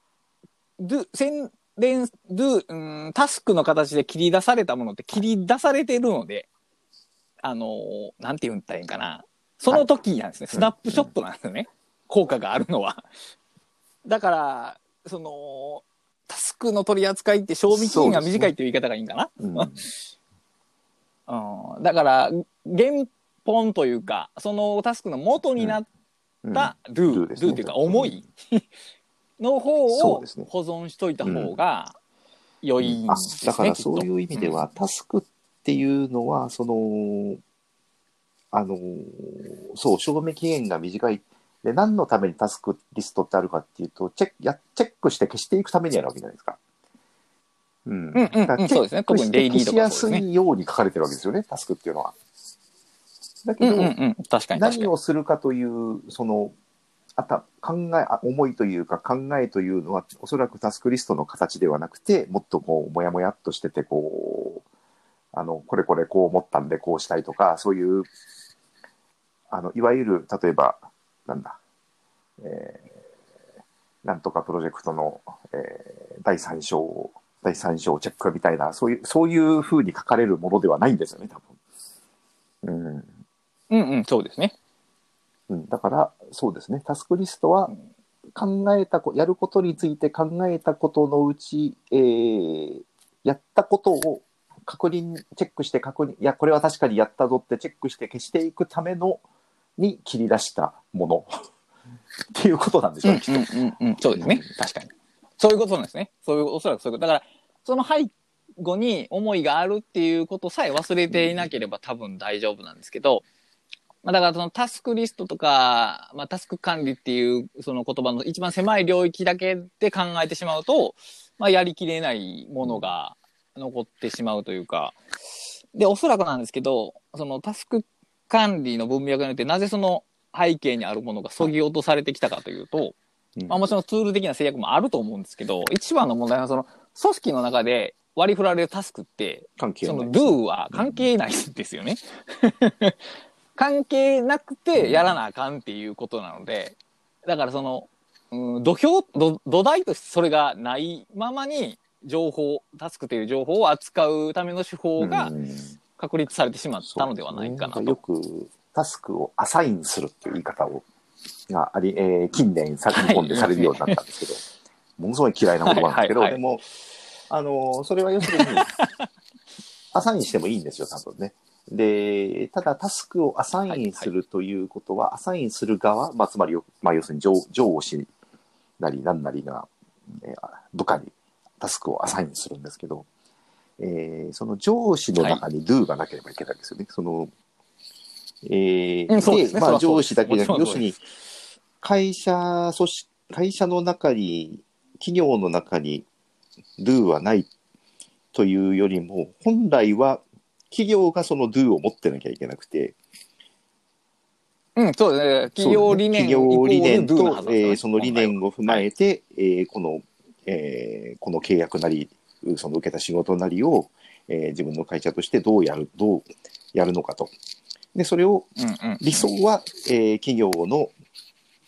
do、宣伝、do、うん、タスクの形で切り出されたものって切り出されてるので、あのーなんて言ったらいいんかな。その時なんですね。スナップショットなんですよね。効果があるのは。だから、その、タスクの取り扱いって賞味期限が短いっていう言い方がいいんかな。うん うん、だから、原本というか、そのタスクの元になっうんた do、do ですね do というか、思いの方を保存しといた方が良いんあですね。だからそういう意味では、タスクっていうのは、その、あの、そう、賞味期限が短い。で、何のためにタスクリストってあるかっていうと、チェック、や、チェックして消していくためにあるわけじゃないですか。うん。うんうんうんそうですね特にデイリーとか消しやすいように書かれてるわけですよね、タスクっていうのは。だけど、うんうんうん。確かに確か何に。をするかという、その、あた考えあ思いというか考えというのはおそらくタスクリストの形ではなくてもっとこうもやもやっとしててこうあのこれこれこう思ったんでこうしたいとかそういうあのいわゆる例えばなんだ、えーなんとかプロジェクトの、えー第三章第三章チェックみたいなそういうそういうふうに書かれるものではないんですよね多分。うんうんうん、そうですね。うん、だから、そうですね。タスクリストは考えたこ、やることについて考えたことのうち、えーやったことを確認、チェックして確認、いや、これは確かにやったぞってチェックして消していくための、に切り出したもの。っていうことなんでしょうね、きっと。うんうんうん、そうですね。確かに。そういうことなんですね。そういう、おそらくそういうこと。だから、その背後に思いがあるっていうことさえ忘れていなければ多分大丈夫なんですけど、まあ、だからそのタスクリストとか、まあ、タスク管理っていうその言葉の一番狭い領域だけで考えてしまうと、まあ、やりきれないものが残ってしまうというか、で、おそらくなんですけど、そのタスク管理の文脈によって、なぜその背景にあるものがそぎ落とされてきたかというと、うんまあもちろんツール的な制約もあると思うんですけど、一番の問題はその組織の中で割り振られるタスクって、その関係ない。do は関係ないんですよね。関係なくてやらなあかんっていうことなので、だからその、うん、土俵土、土台としてそれがないままに情報、タスクという情報を扱うための手法がうん。確立されてしまったのではないかなと。よくタスクをアサインするっていう言い方をがあり、えー近年さ日本でされるようになったんですけど、ものすごい嫌いな言葉なんですけど、はいはいでも、あの、それは要するに、アサインしてもいいんですよ、多分ね。で、ただタスクをアサインするということは、アサインする側、まあ、つまりよ、まあ、要するに上上司なり何なりが、えー部下にタスクをアサインするんですけど、えーその上司の中に do がなければいけないんですよね。その、えーですね。まあ上司だけじゃなくて、要るに会社、組織、会社の中に、企業の中に do はないというよりも、本来は企業がその do を持ってなきゃいけなくて、うん、そうですね。企業理念企業理念イコール do のはと、ずですよねえーその理念を踏まえて、えーこの、えーこの契約なり、その受けた仕事なりを、えー自分の会社としてどうやる、どうやるのかと。で、それをうんうん。理想は、えー企業の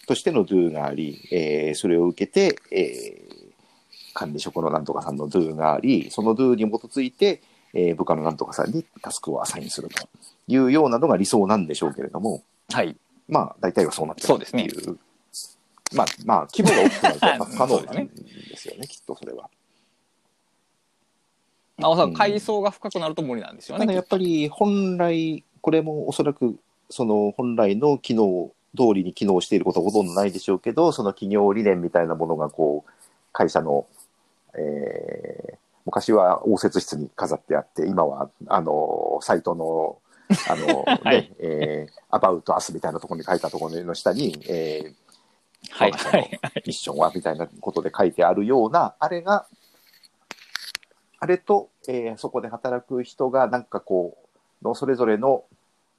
としての do があり、えーそれを受けて、えー管理職のなんとかさんの do があり、その do に基づいて、えー部下のなんとかさんにタスクをアサインするというようなのが理想なんでしょうけれども、はい。まあ、大体はそうなってるそうですねっていう。まあ、まあ、規模が大きくなると 不可能なんですよね、きっとそれは。まあ、おそらく階層が深くなると無理なんですよね。ただやっぱり本来、これもおそらく、その本来の機能通りに機能していることはほとんどないでしょうけど、その企業理念みたいなものが、こう、会社の、えー昔は応接室に飾ってあって、今は、あの、サイトの、あの、はねい、えー、アバウトアスみたいなところに書いたところの下に、えーはい、はい。ミッションはみたいなことで書いてあるような、あれが、あれと、えーそこで働く人がなんかこう、のそれぞれの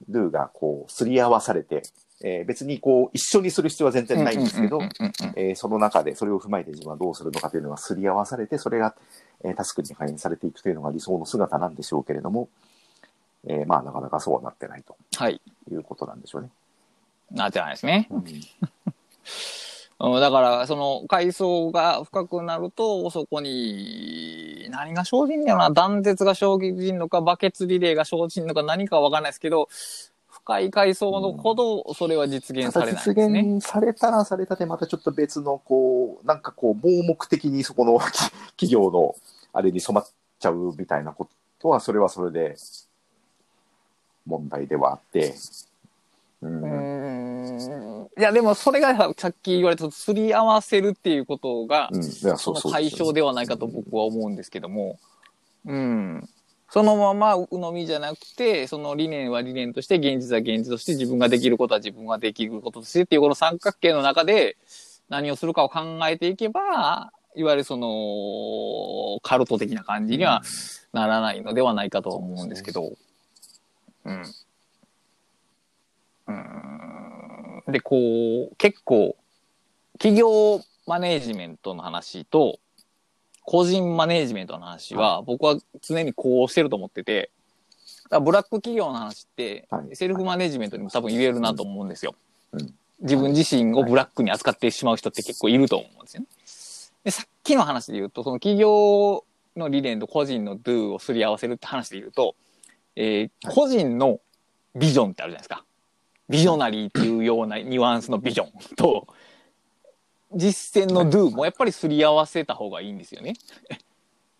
ルーがこう、すり合わされて、えー別にこう、一緒にする必要は全然ないんですけどその中でそれを踏まえて自分はどうするのかというのがすり合わされて、それが、えータスクに反映されていくというのが理想の姿なんでしょうけれども、えーまあなかなかそうはなってないとはい。いうことなんでしょうね。なってないですね。うん うん、だから、その階層が深くなると、そこに何が生じんのやろな、断絶が生じんのか、バケツリレーが生じんのか、何かは分かんないですけど、深い階層のほどそれは実現されないですね。現されたらされたで、またちょっと別の、こう、なんかこう、盲目的にそこの 企業のあれに染まっちゃうみたいなことは、それはそれで問題ではあって、うん。いや、でもそれがさっき言われた、すり合わせるっていうことが、対象ではないかと僕は思うんですけども、うん。そのまま鵜呑みじゃなくて、その理念は理念として、現実は現実として、自分ができることは自分ができることとしてっていうこの三角形の中で何をするかを考えていけば、いわゆるその、カルト的な感じにはならないのではないかとは思うんですけど、うん。うん。で、こう、結構、企業マネージメントの話と、個人マネージメントの話は、僕は常にこうしてると思ってて、だからブラック企業の話っては、いセルフマネージメントにも多分言えるなと思うんですよ。うん自分自身をブラックに扱ってしまう人って結構いると思うんですよね。で、さっきの話で言うと、その企業の理念と個人の do をすり合わせるって話で言うと、えーはい個人のビジョンってあるじゃないですか。ビジョナリーっていうようなニュアンスのビジョンと、実践の do もやっぱりすり合わせた方がいいんですよね。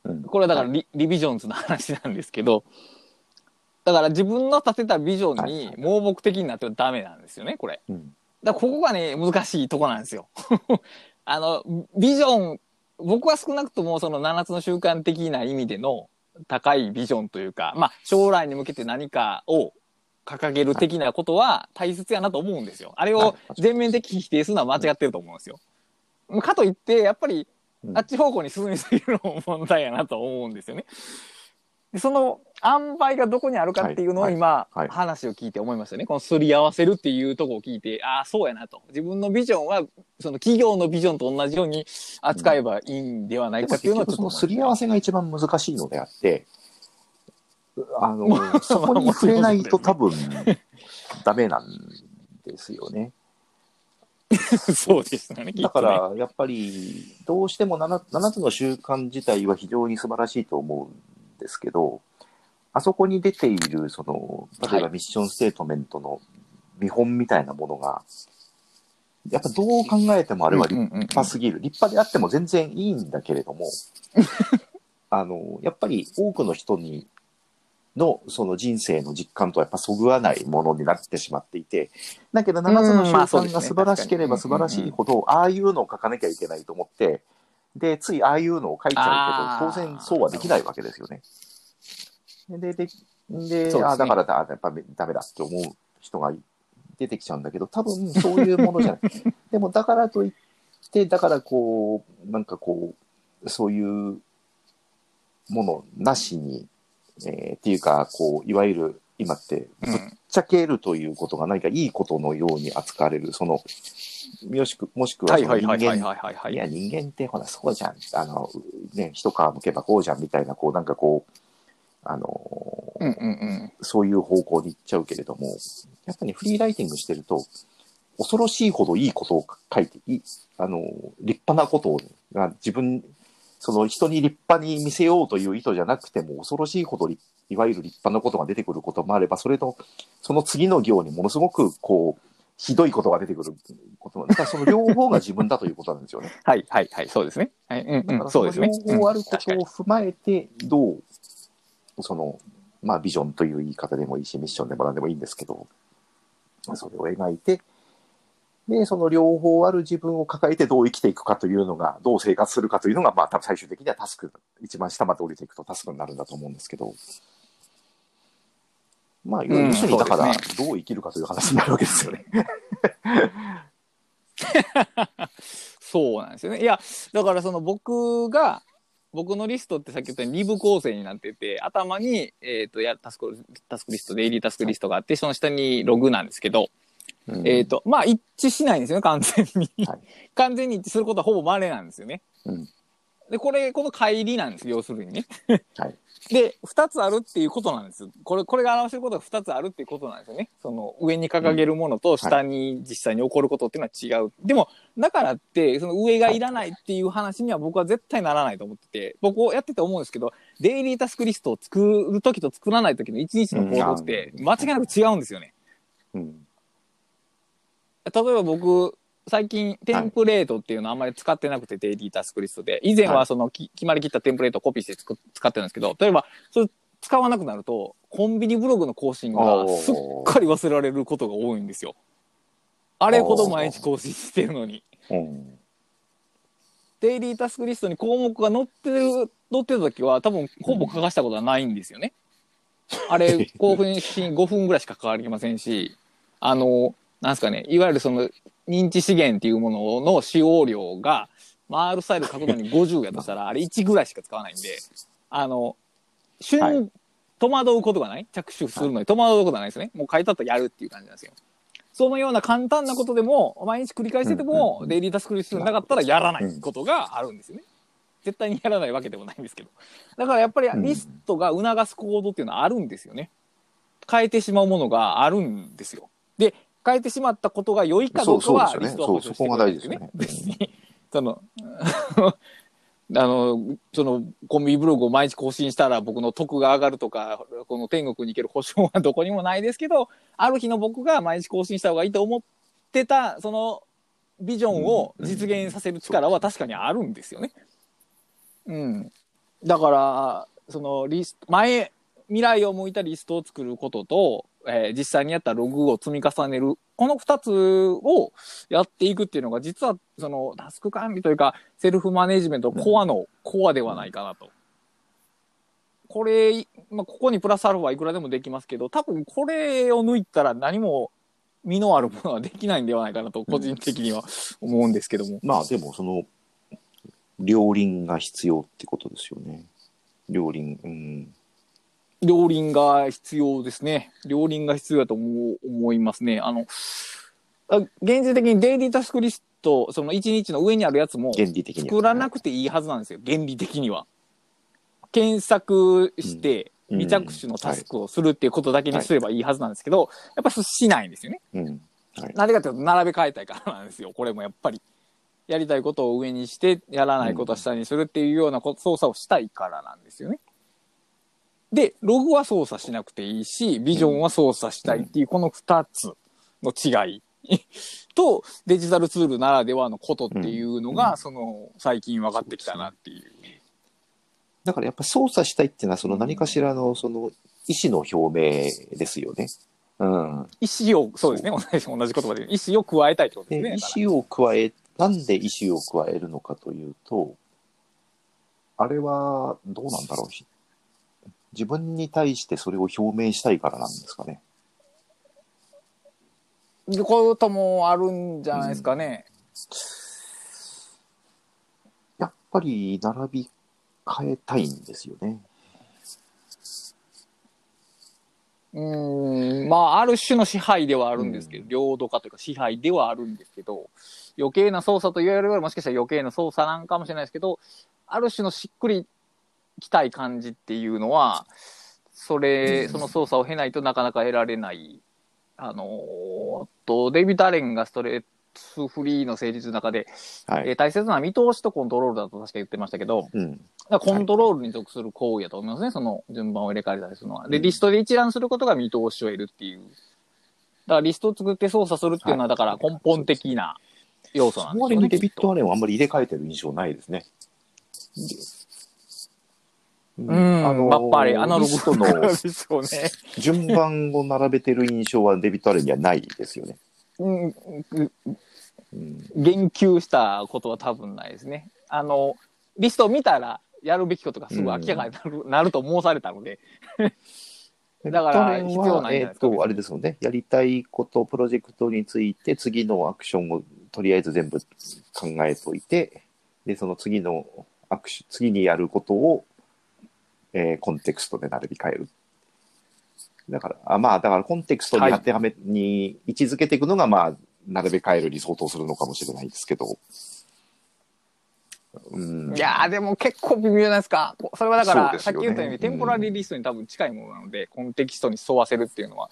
うんこれはだからリ,、リビジョンズの話なんですけど、だから自分の立てたビジョンに盲目的になってはダメなんですよね、これ。うんだここがね、難しいとこなんですよ。あの、ビジョン、僕は少なくともその7つの習慣的な意味での高いビジョンというか、まあ将来に向けて何かを掲げる的なことは大切やなと思うんですよ。あれを全面的に否定するのは間違ってると思うんですよ。かといって、やっぱり、うんあっち方向に進みすぎるのも問題やなと思うんですよね。でその塩梅がどこにあるかっていうのをはい今、はいはい話を聞いて思いましたね。このすり合わせるっていうところを聞いて、ああ、そうやなと。自分のビジョンは、その企業のビジョンと同じように扱えばいいんではないかっていうのはちょっと思いましたそのすり合わせが一番難しいのであって、あ まの、そこに触れないと多分ダメなんですよね。そうですよね。だから、やっぱり、どうしても 7, 7つの習慣自体は非常に素晴らしいと思うんですけど、あそこに出ている、その、例えばはいミッションステートメントの見本みたいなものが、やっぱどう考えてもあれは立うんうんうんうん派すぎる。立派であっても全然いいんだけれども、あの、やっぱり多くの人に、のその人生の実感とはやっぱそぐわないものになってしまっていて、だけど7つの習慣が素晴らしければ素晴らしいほど、ああいうのを書かなきゃいけないと思って、で、ついああいうのを書いちゃうけど、当然そうはできないわけですよね。で、で、で、であ、だからだ、やっぱダメだって思う人が出てきちゃうんだけど、多分そういうものじゃない。でも、だからといって、だからこう、なんかこう、そういうものなしに、えーっていうか、こう、いわゆる今って、ぶっうんちゃけるということが何かいいことのように扱われる、その、もしくもしくは人はいはいはい間はいや、人間ってほら、そうじゃん。あの、ね、一皮むけばこうじゃんみたいな、こう、なんかこう、あの、うんうんうん。そういう方向に行っちゃうけれども、やっぱりフリーライティングしてると、恐ろしいほどいいことを書いて、いいあの、立派なことが自分、その人に立派に見せようという意図じゃなくても、恐ろしいほど立いわゆる立派なことが出てくることもあれば、それと、その次の行にものすごく、こう、ひどいことが出てくることも、だからその両方が自分だということなんですよね。はいはいはい、そうですね。はい、うんだからうん、そうですね。両方あることを踏まえて、どう、その、まあ、ビジョンという言い方でもいいし、ミッションでも何でもいいんですけど、それを描いて、で、その両方ある自分を抱えてどう生きていくかというのが、どう生活するかというのが、まあ、多分最終的にはタスク、一番下まで降りていくとタスクになるんだと思うんですけど、まあ、要うんするにだから、どう生きるかという話になるわけですよね。そうなんですよね。いや、だからその僕が、僕のリストってさっき言ったように2部構成になってて、頭に、えっ、と、や、タスク、タスクリスト、デイリータスクリストがあって、その下にログなんですけど、うんえっ、と、まあ一致しないんですよね、完全に。はい完全に一致することはほぼ稀なんですよね。うんで、これ、この乖離なんです、要するにね。はい で、二つあるっていうことなんです。これ、これが表してることが二つあるっていうことなんですよね。その、上に掲げるものと下に実際に起こることっていうのは違う。でも、だからって、その上がいらないっていう話には僕は絶対ならないと思ってて、僕をやってて思うんですけど、デイリータスクリストを作るときと作らないときの一日の行動って間違いなく違うんですよね。うん。例えば僕、最近テンプレートっていうのあんまり使ってなくて、デイリータスクリストで。以前ははいそのき決まりきったテンプレートをコピーして使ってるんですけど、例えば、それ使わなくなると、コンビニブログの更新がすっかり忘れられることが多いんですよ。あれほど毎日更新してるのに。うん。デイリータスクリストに項目が載ってる、載ってる時は多分ほぼ書かしたことはないんですよね。あれ、更新5分ぐらいしかかかりませんし、あの、なんですかね、いわゆるその認知資源っていうものの使用量が、回るスタイル書くのに50やとしたら、あれ1ぐらいしか使わないんで、あの、瞬、はい戸惑うことがない？着手するのに戸惑うことがないですね。もう書いてあったらやるっていう感じなんですよ。そのような簡単なことでも、毎日繰り返してても、うんデイリータスクリストなかったらやらないことがあるんですよね。絶対にやらないわけでもないんですけど。だからやっぱりうんリストが促す行動っていうのはあるんですよね。変えてしまうものがあるんですよ。で、変えてしまったことが良いかどうかはリストは保証してくれるんですよね。そうそこが大事ですよね別に、その、あの、その、コンビニブログを毎日更新したら僕の得が上がるとか、この天国に行ける保証はどこにもないですけど、ある日の僕が毎日更新した方がいいと思ってた、その、ビジョンを実現させる力は確かにあるんですよね。うん。だから、そのリスト、前、未来を向いたリストを作ることと、えー実際にやったログを積み重ねる、この二つをやっていくっていうのが、実は、その、タスク管理というか、セルフマネジメントコアのコアではないかなと。これ、まあ、ここにプラスアルファいくらでもできますけど、多分これを抜いたら何も身のあるものはできないんではないかなと、個人的には思うんですけども。まあでもその、両輪が必要ってことですよね。両輪、うん。両輪が必要ですね。両輪が必要だと思う思いますね。あの、あ現実的にデイリータスクリスト、その1日の上にあるやつも。作らなくていいはずなんですよ、原理的には。検索して、うん未着手のタスクをするっていうことだけにすればいいはずなんですけど、やっぱりしないんですよね。うん。はい。なぜかというと、並べ替えたいからなんですよ。これもやっぱり。やりたいことを上にして、やらないことを下にするっていうようなこ操作をしたいからなんですよね。で、ログは操作しなくていいし、ビジョンは操作したいっていう、この二つの違い と、デジタルツールならではのことっていうのが、うんその、最近分かってきたなっていう。だからやっぱ操作したいっていうのは、その何かしらの、その、意思の表明ですよね。うん。意思を、そうですね、同じ、同じ言葉で。意思を加えたいってことですでね。意思を加え、なんで意思を加えるのかというと、あれはどうなんだろうし、自分に対してそれを表明したいからなんですかね。でこういうこともあるんじゃないですかね。やっぱり並び替えたいんですよね。うーんまあ、ある種の支配ではあるんですけど、領土化というか支配ではあるんですけど、余計な操作と言われるよりもしかしたら余計な操作なんかもしれないですけど、ある種のしっくりきたい感じっていうのは、それ、うんその操作を経ないとなかなか得られない。あのーと、デイビッド・アレンがストレートフリーの成立の中で、はい。えー大切な見通しとコントロールだと確か言ってましたけど、うん。コントロールに属する行為やと思いますね、その順番を入れ替えたりするのは。で、うんリストで一覧することが見通しを得るっていう。だからリストを作って操作するっていうのは、はいだから根本的な要素なんですよね。その割にデビッド・アレンはあんまり入れ替えてる印象ないですね。ううん、やっぱりアナログリストの。順番を並べてる印象はデビッド・アレンにはないですよね。言及したことは多分ないですね。あの、リストを見たら、やるべきことがすぐ明らかになる,、なると申されたので、だから必要ないえっ、と、あれですよね。やりたいこと、プロジェクトについて、次のアクションをとりあえず全部考えといて、で、その次のアクション、次にやることを、えーコンテクストで並び替える。だから、あまあ、だからコンテクストに当てはめ、に位置づけていくのが、まあ、並べ替えるに相当するのかもしれないですけど。うん。いやーでも結構微妙じゃないですか。こそれはだから、ねさっき言ったように、テンポラリーリストに多分近いものなので、コンテキストに沿わせるっていうのは。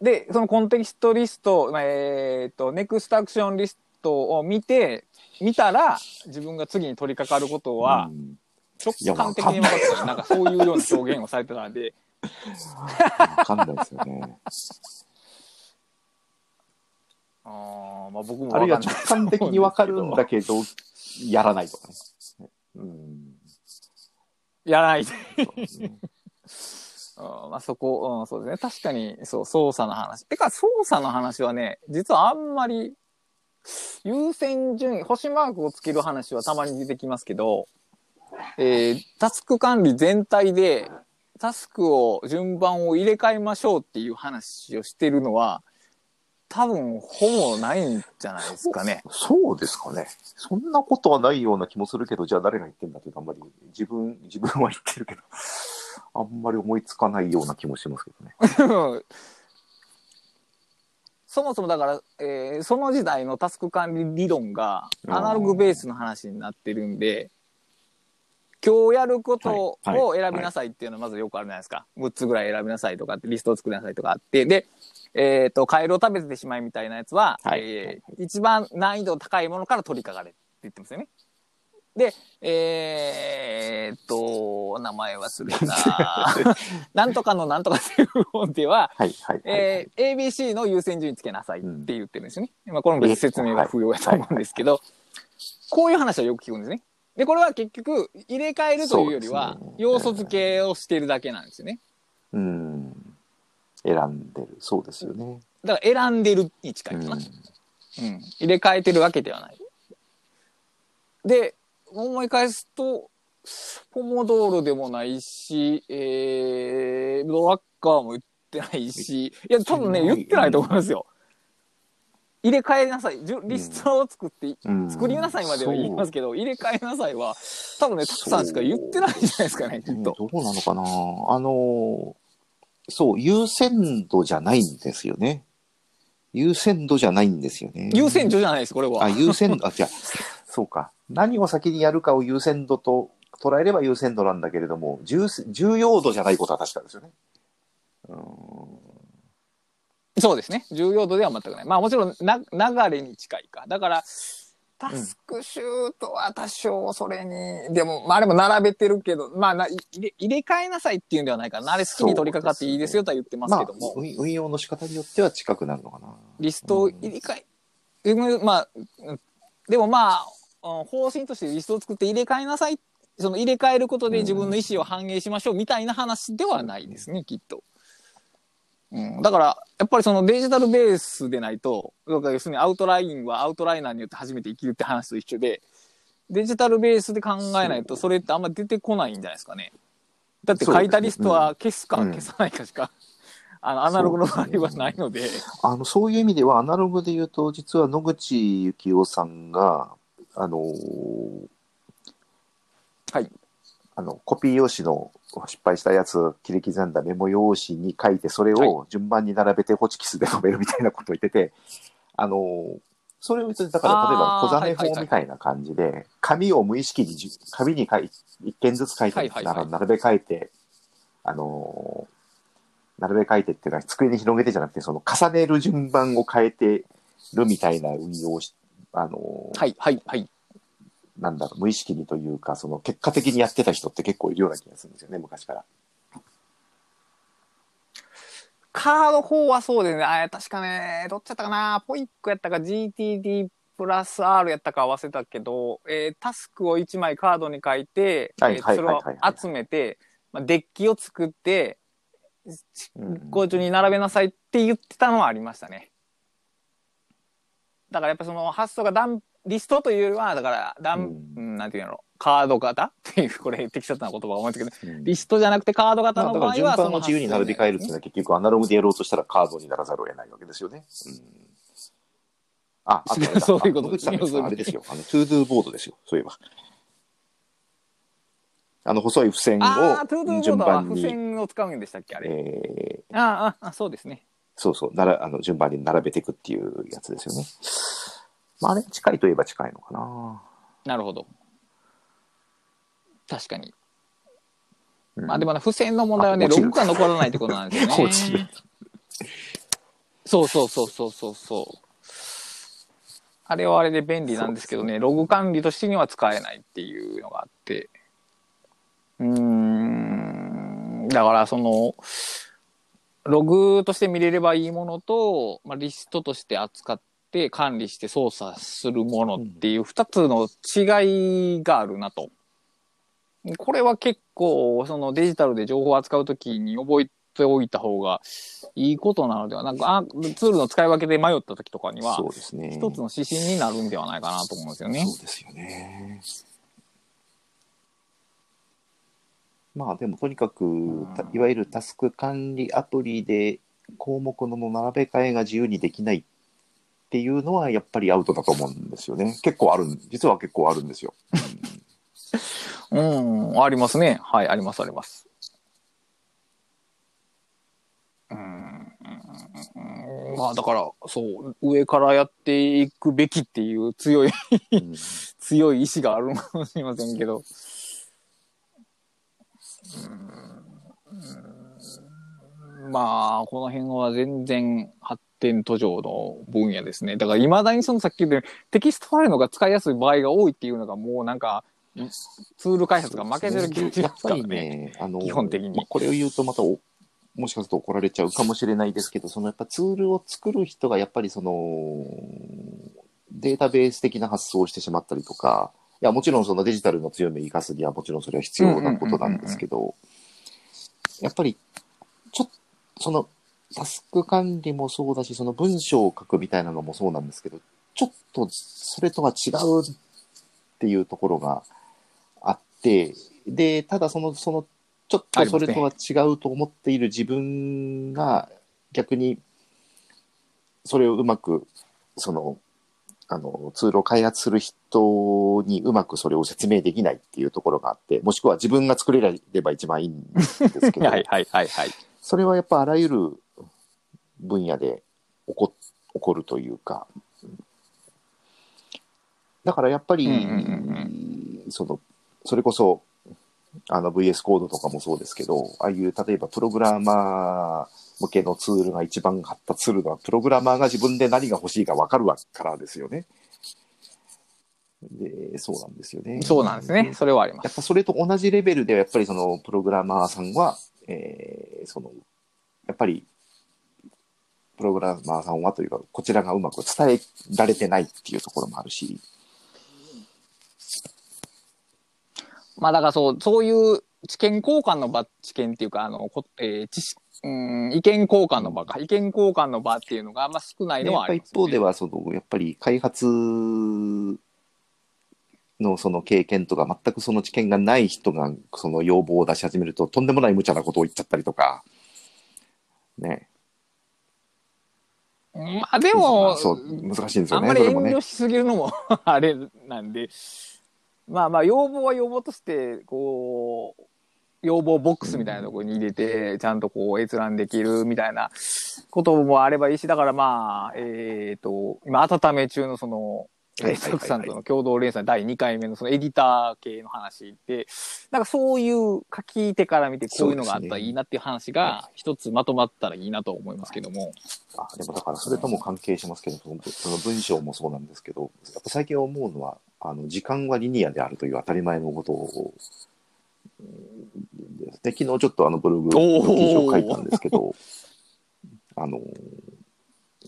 で、そのコンテキストリスト、えっ、と、ネクストアクションリストを見て、見たら、自分が次に取り掛かることはう、ん直感的に分かってる。なんかそういうような表現をされてたので、わかんないですよね。あーまあ僕もあるいは直感的にわかるんだけど、やらないとかね。うん。やらない。ねうんまあ、そこ、うん、そうですね。確かに、そう、操作の話。てか、操作の話はね、実はあんまり、優先順位、星マークをつける話はたまに出てきますけど、えータスク管理全体で、タスクを、順番を入れ替えましょうっていう話をしてるのは、多分、ほぼないんじゃないですかね。そうですかね。そんなことはないような気もするけど、じゃあ誰が言ってんだってあんまり自分、自分は言ってるけど、あんまり思いつかないような気もしますけどね。そもそもだから、えーその時代のタスク管理理論がアナログベースの話になってるんで、今日やることはいを選びなさいっていうのはまずよくあるじゃないですか。6つぐらい選びなさいとかってリストを作りなさいとかあって。で、えっ、と、カエルを食べてしまいみたいなやつは、はいえー一番難易度高いものから取り掛かれって言ってますよね。で、えーっと、名前忘れた。なんとかのなんとかっていう本では、はい、はい、はい。えー ABC の優先順位つけなさいって言ってるんですよね。まあ、これも説明が不要やと思うんですけど、こういう話はよく聞くんですね。で、これは結局、入れ替えるというよりは要素付けをしてるだけなんですよね。うん。選んでる。そうですよね。だから選んでるに近いかな。うん。うん。入れ替えてるわけではない。で、思い返すと、ポモドーロでもないし、えー、ドラッカーも言ってないし、いや、多分ね、言ってないと思いますよ。入れ替えなさい。リストを作って、うん作りなさいまでは言いますけど、入れ替えなさいは、多分ね、タクさんしか言ってないんじゃないですかね、きっと。どうなのかなあの、そう、優先度じゃないんですよね。優先度じゃないんですよね。優先順じゃないです、これは。あ、優先度、あ、じゃあそうか。何を先にやるかを優先度と捉えれば優先度なんだけれども、重重要度じゃないことは確かですよね。うーんそうですね。重要度では全くない。まあもちろんな流れに近いか。だから、タスクシュートは多少それに、でも、まああれも並べてるけど、まあな入れ入れ替えなさいっていうんではないかな。あれ好きに取り掛かっていいですよとは言ってますまあけども、、運運用の仕方によっては近くなるのかな。リストを入れ替え、うんまあ、うんでもまあ、うん方針としてリストを作って入れ替えなさい。その入れ替えることで自分の意思を反映しましょうみたいな話ではないですね、きっと。うん、だから、やっぱりそのデジタルベースでないと、だから要するにアウトラインはアウトライナーによって初めて生きるって話と一緒で、デジタルベースで考えないとそれってあんま出てこないんじゃないですかね。だって書いたリストは消すかうん消さないかしか、あの、アナログの場合はないので、あの、そういう意味では、アナログで言うと、実は野口幸雄さんが、あのーはい。あの、コピー用紙の失敗したやつを切り刻んだメモ用紙に書いて、それを順番に並べてホチキスで止めるみたいなことを言ってて、あのーそれを言って、だから、例えば小種はいはいはい法みたいな感じで、紙を無意識に紙に書い一件ずつ書いて、はいはいはい。並べ替えて、あのー並べ替えてっていうのは机に広げてじゃなくて、その重ねる順番を変えてるみたいな運用をし、あのーはい、はい、はい。なんだろう、無意識にというか、その結果的にやってた人って結構いるような気がするんですよね、昔から。カード4はそうですね。あ確かね、どっちやったかな。ポイックやったか GTD プラス R やったか忘れたけど、えータスクを1枚カードに書いて、それを集めて、まあ、デッキを作って、うんこうに並べなさいって言ってたのはありましたね。だからやっぱその発想が done リストというよりは、だから done、うんうん、なんていうの、カード型っていう、これ適切な言葉が思いつけど、うんリストじゃなくてカード型の場合は、順番を自由に並び替えるっていうのは結局アナログでやろうとしたらカードにならざるを得ないわけですよね。うん、あ、あ そういうことですあれですよ。あの、 to-do ボードですよ。そういえば。あの、細い付箋ああ、トゥードゥをーボードは付順番に、箋を使うんでしたっけあれ。えーああああ、そうですね。そうそう、なら、あの、順番に並べていくっていうやつですよね。まあ、あれ、近いといえば近いのかな。なるほど。確かに。うんまあでもね、付箋の問題はね、あ落ちるログが残らないってことなんですよね。落ちるそうそうそうそうそうそう。あれはあれで便利なんですけどね、ログ管理としてには使えないっていうのがあって。うーん、だからその、ログとして見れればいいものと、まあ、リストとして扱って管理して操作するものっていう二つの違いがあるなと。これは結構、そのデジタルで情報を扱うときに覚えておいた方がいいことなのでは、なんか、あツールの使い分けで迷ったときとかにはそ、うですね。一つの指針になるんではないかなと思うんですよね。そうですよね。まあでもとにかく、たいわゆるタスク管理アプリで項目の並べ替えが自由にできないっていうのはやっぱりアウトだと思うんですよね。結構あるん、実は結構あるんですよ。うん、ありますね。はい、あります、あります。うん、まあだから、そう、上からやっていくべきっていう強い、うん 強い意志があるのかもしれませんけど。うんまあ、この辺は全然発展途上の分野ですね。だから、未だにそのさっき言ったようにテキストファイルのが使いやすい場合が多いっていうのがもうなんか、ツール開発が負けてる気がしますからね。ね、あの、基本的にまあこれを言うとまたお、もしかすると怒られちゃうかもしれないですけど、そのやっぱツールを作る人がやっぱりその、データベース的な発想をしてしまったりとか、いや、もちろんそのデジタルの強みを生かすにはもちろんそれは必要なことなんですけど、やっぱり、ちょっと、その、タスク管理もそうだし、その文章を書くみたいなのもそうなんですけど、ちょっとそれとは違うっていうところがあって、で、ただその、その、ちょっとそれとは違うと思っている自分が、逆に、それをうまく、その、あの、ツールを開発する人にうまくそれを説明できないっていうところがあって、もしくは自分が作れれば一番いいんですけど、はいはいはいはい。それはやっぱあらゆる分野で起こ起こるというか、だからやっぱり、うんうんその、それこそ、あの VS コードとかもそうですけど、ああいう例えばプログラマー向けのツールが一番発達するのは、プログラマーが自分で何が欲しいか分かるからですよね。で、そうなんですよね。そうなんですね。それはあります。やっぱそれと同じレベルで、やっぱりそのプログラマーさんは、えーその、やっぱり、プログラマーさんはというか、こちらがうまく伝えられてないっていうところもあるし、まあだからそう、そういう知見交換の場、知見っていうか、あの、こえー知識うん意見交換の場か、意見交換の場っていうのがあんま少ないのはあります、一方では、その、やっぱり開発のその経験とか、全くその知見がない人が、その要望を出し始めると、とんでもない無茶なことを言っちゃったりとか、ね。まあでも、そう、難しいんですよね、あんまり遠慮。しすぎるのも あれなんで、まあまあ要望は要望として、こう、要望ボックスみたいなところに入れて、ちゃんとこう閲覧できるみたいなこともあればいいし、だからまあ、えっ、と、今温め中のその、はいはいはいはい。サクさんとの共同連載第2回目のそのエディター系の話で、なんかそういう書き手から見てこういうのがあったらいいなっていう話が一つまとまったらいいなと思いますけども。あでもだからそれとも関係しますけど、そのその文章もそうなんですけど、やっぱ最近思うのは、あの時間はリニアであるという当たり前のことを、うんで昨日ちょっとあのブログの記事を書いたんですけど、あの、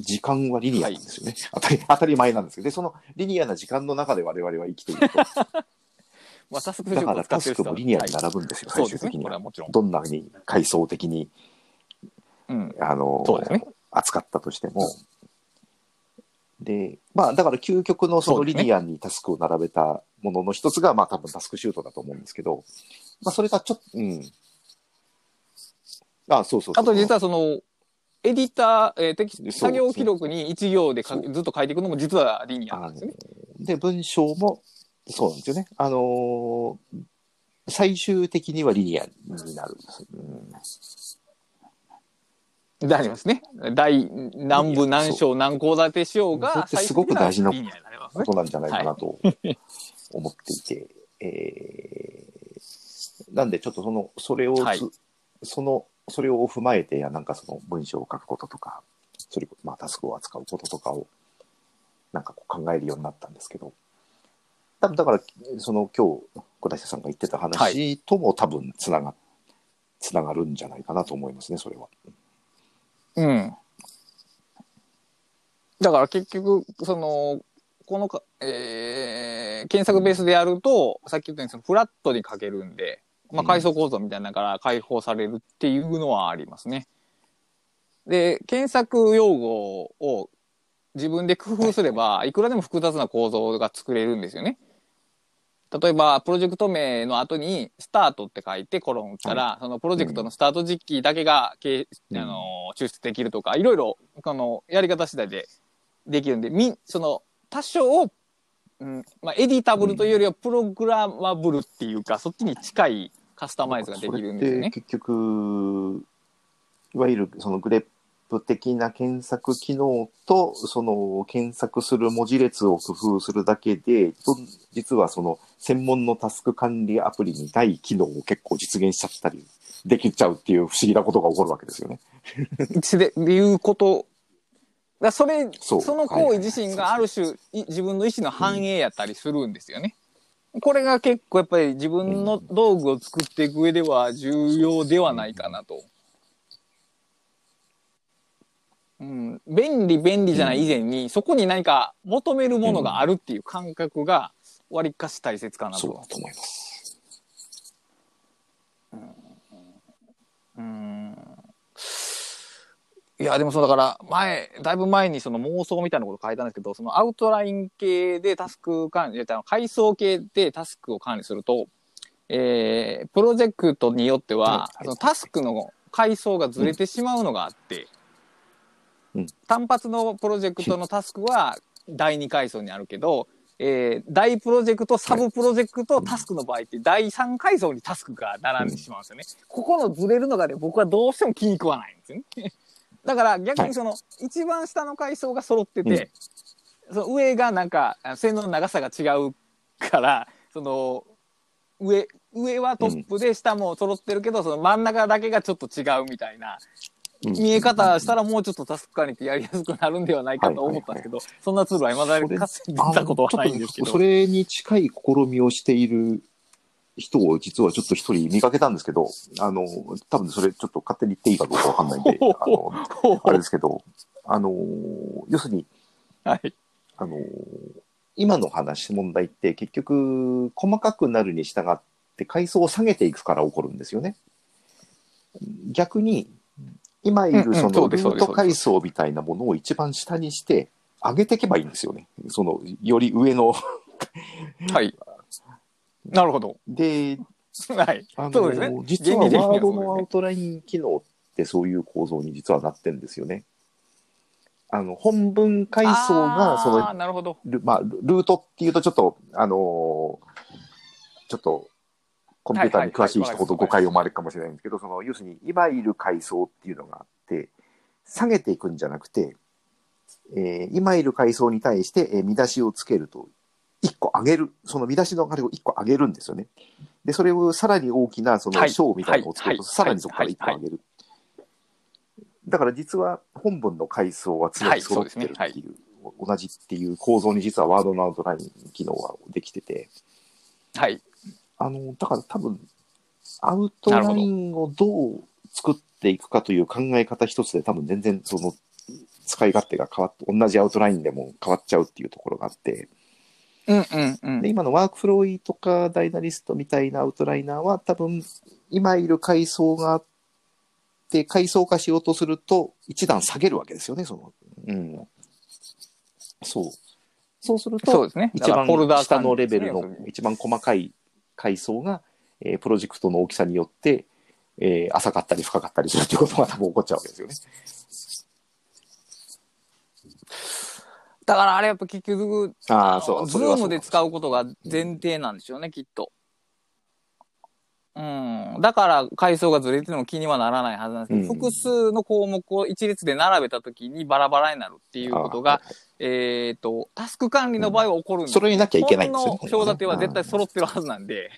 時間はリニアなんですよね、当たり。当たり前なんですけど、で、そのリニアな時間の中で我々は生きていると。まあ、タスクだからタスクもリニアにな並ぶんですよ、そうですね。最終的には。これはもちろん。どんなに階層的に、うん。あの、そうですね扱ったとしても。で、まあ、だから究極のそのリニアにタスクを並べたものの一つが、まあ多分タスクシュートだと思うんですけど、まあそれがちょっと、うん。あ、そうそうそうあと実はその、エディター、えーテキスト、作業記録に一行で書くずっと書いていくのも実はリニアなんですよね。で、文章も、そうなんですよね。あのー最終的にはリニアになるんです。うんでありますね。第何部何章何項立てしようが、それってすごく大事な最終的にはリニアになりますね。ことなんじゃないかなと思っていて、えーなんでちょっとその、それをつ、はいその、それを踏まえて、なんかその文章を書くこととか、それ、まあタスクを扱うこととかを、なんかこう考えるようになったんですけど、多分だから、その今日、小田下さんが言ってた話とも多分つなが、つながるんじゃないかなと思いますね、それは。うん。だから結局、その、このか、えー、検索ベースでやると、さっき言ったようにそのフラットに書けるんで、まあ、うん階層構造みたいなのから解放されるっていうのはありますね。で、検索用語を自分で工夫すれば、い。くらでも複雑な構造が作れるんですよね。例えば、プロジェクト名の後に、スタートって書いてコロン打ったら、そのプロジェクトのスタート時期だけが、けうん。あの、抽出できるとか、いろいろ、この、やり方次第でできるんで、み、その、多少、うん、まあ、エディタブルというよりは、プログラマブルっていうか、そっちに近いカスタマイズができるんですよね。結局、いわゆるそのグレップ的な検索機能と、その検索する文字列を工夫するだけで、と実はその専門のタスク管理アプリにない機能を結構実現しちゃったりできちゃうっていう不思議なことが起こるわけですよね。で、いうこと。だそれ、その行為自身がある種、い自分の意思の反映やったりするんですよね。これが結構やっぱり自分の道具を作っていく上では重要ではないかなと。うん、便利便利じゃない以前に、そこに何か求めるものがあるっていう感覚が割かし大切かなと。そうだと思います。うんいや、でもそうだから、前、だいぶ前にその妄想みたいなこと書いたんですけど、そのアウトライン系でタスク管理、階層系でタスクを管理すると、えープロジェクトによっては、はいそのタスクの階層がずれてしまうのがあって、うん単発のプロジェクトのタスクは第2階層にあるけど、えー大プロジェクト、サブプロジェクト、タスクの場合って第3階層にタスクが並んでしまうんですよね。ここのずれるのがね、僕はどうしても気に食わないんですよね。だから逆にその、一番下の階層が揃ってて、その上がなんかあ線の長さが違うから、その上、上はトップで下も揃ってるけど、その真ん中だけがちょっと違うみたいなうん。見え方したらもうちょっとタスク管理ってやりやすくなるんではないかと思ったんですけど、そんなツールは未だにかつて見たことはないんですけど。それに近い試みをしている人を実はちょっと一人見かけたんですけど、あの、多分それちょっと勝手に言っていいかどうかわかんないんで、あの、あれですけど、あの、要するに、はい。あの、今の話、問題って結局、細かくなるに従って階層を下げていくから起こるんですよね。逆に、今いるそのルート階層みたいなものを一番下にして、上げていけばいいんですよね。その、より上の。はい。なるほど。で、はい。あそうですねの、実はワードのアウトライン機能ってそういう構造に実はなってるんですよね。あの、本文階層が、そのなるほど。ルまあ、ルルートっていうとちょっと、あのーちょっと、コンピューターに詳しい人ほど誤解を生まれるかもしれないんですけど、その、要するに、今いる階層っていうのがあって、下げていくんじゃなくて、えー今いる階層に対して、えー見出しをつけると、一個上げる、その見出しの上がりを一個上げるんですよね。で、それをさらに大きな、その、はい。章みたいなのをつけると、はい。さらにそこから一個上げる。だから実は本文の階層は常に揃ってるってはいいう、同じっていう構造に実はワードのアウトライン機能はできてて、はい。あの、だから多分、アウトラインをどう作っていくかという考え方一つで多分全然その使い勝手が変わって、同じアウトラインでも変わっちゃうっていうところがあって、うんうんうんで、。今のワークフローイとかダイナリストみたいなアウトライナーは多分、今いる階層があって、階層化しようとすると、一段下げるわけですよね、その。うん。そう。そうすると、そうですね。一番だからフォルダー下のレベルの一番細かい階層が、えープロジェクトの大きさによって、えー浅かったり深かったりするということが多分起こっちゃうわけですよね。だからあれやっぱ結局、ああ、そう。ズームで使うことが前提なんでしょうね、きっと。うん。だから階層がずれても気にはならないはずなんですけど、うん複数の項目を一列で並べたときにバラバラになるっていうことが、あえっ、と、タスク管理の場合は起こるんです揃えなきゃいけないんですよね本の章立ては絶対揃ってるはずなんで。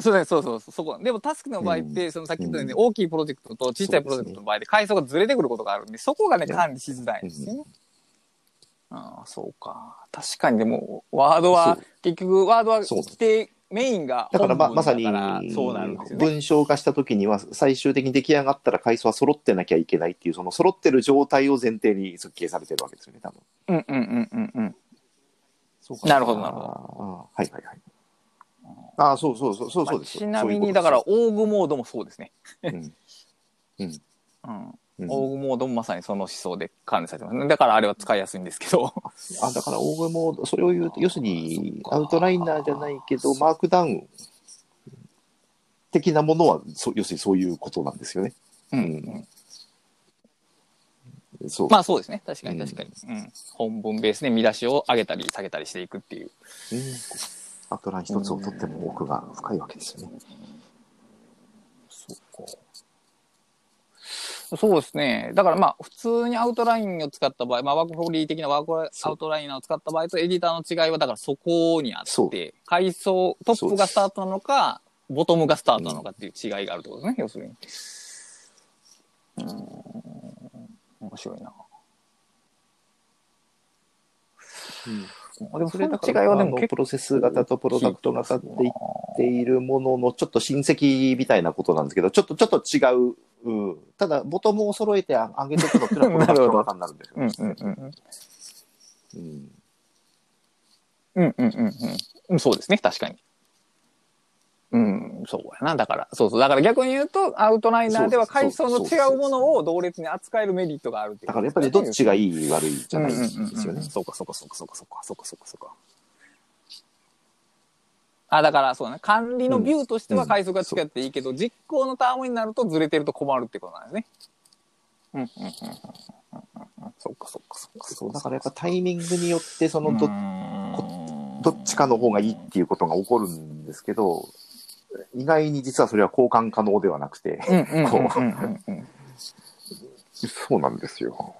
そうですそうそうそうそこ。でもタスクの場合って、そのさっき言ったように、うん大きいプロジェクトと小さいプロジェクトの場合で階層がずれてくることがあるんで、そこがね、ね管理しづらいんですよね。ああ、そうか。確かにでも、ワードは結局、ワードはそう規定、メインがだからままさにそうなるんですよね。文章化したときには最終的に出来上がったら階層は揃ってなきゃいけないっていうその揃ってる状態を前提に設計されてるわけですよね多分。うんうんうんうんうん。そうかなるほどなるほどはいはいはい。ああそうそうそうそうそうです。まあちなみに、だから、オーグモードもそうですね。そういうことです、うん。うんうんオーグモードもまさにその思想で管理されてますね。だからあれは使いやすいんですけど。あだから、オーグモード、それを言うと、要するに、アウトライナーじゃないけど、マークダウン的なものは、そ要するにそういうことなんですよね。うんうんそう。まあそうですね。確かにうん確かに。うん。本文ベースで見出しを上げたり下げたりしていくっていう。うんアウトライン一つをとっても奥が深いわけですよね。そうか。そうですね。だからまあ、普通にアウトラインを使った場合、まあ、 WorkFlowy 的なワークアウトライナーを使った場合とエディターの違いは、だからそこにあって、階層、トップがスタートなのか、ボトムがスタートなのかっていう違いがあるってことですね、要するに。うーん、面白いな。でもそれの違いはでもプロセス型とプロダクト型って言っているもののちょっと親戚みたいなことなんですけど、ちょっとちょっと違う。うん、ただ、ボトムを揃えて上げていくのっていうのはプロダクト型になるんですようんうん。うんうんうんうんうん。そうですね、確かに。うん、そうやな。だから、そうそう。だから逆に言うと、アウトライナーでは階層の違うものを同列に扱えるメリットがあるっていうだからやっぱりどっちがいい悪いじゃないんうんうんうんですよね。そうかそうかそうかそうかそうかそうかそうかそうか。あ、だからそうね。管理のビューとしては階速が近っていいけど、実行のタームになるとずれてると困るってことなんですね。うん、うん、うん、うんそっかそっかそっか。そうだからやっぱタイミングによってそのどどどっちかの方がいいっていうことが起こるんですけど、意外に実はそれは交換可能ではなくて。そうなんですよ。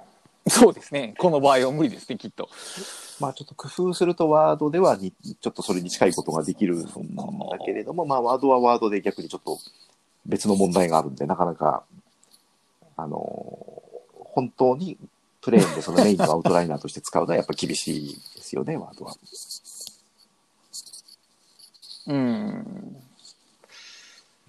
そうですね。この場合は無理ですね、きっと。まあちょっと工夫するとワードではにちょっとそれに近いことができるんだけれども、まあワードはワードで逆にちょっと別の問題があるんで、なかなか、あの本当にプレーンでそのメインのアウトライナーとして使うのはやっぱ厳しいですよね、ワードは。うん。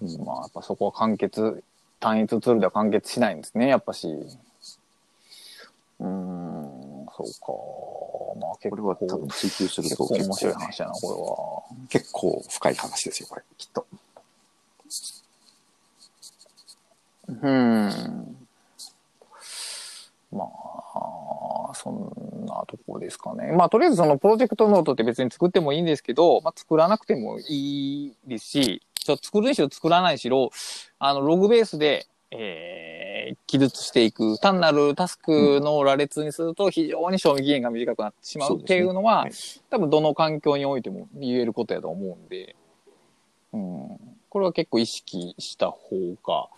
まあ、やっぱそこは完結、単一ツールでは完結しないんですね、やっぱし。うーん、そうか。まあ結これ構、は多分追求する結と結構面白い構、ね、話だな、こ結構深い話ですよ、これ、きっと。れは。うん。まあ、そんなとこですかね。まあ、とりあえずそのプロジェクトノートって別に作ってもいいんですけど、まあ、作らなくてもいいですし、ちょ作るにしろ作らないにしろ、あの、ログベースで、えー、記述していく、単なるタスクの羅列にすると非常に賞味期限が短くなってしまうっていうのは、そうです多分どの環境においても言えることやと思うんで、うん、これは結構意識した方が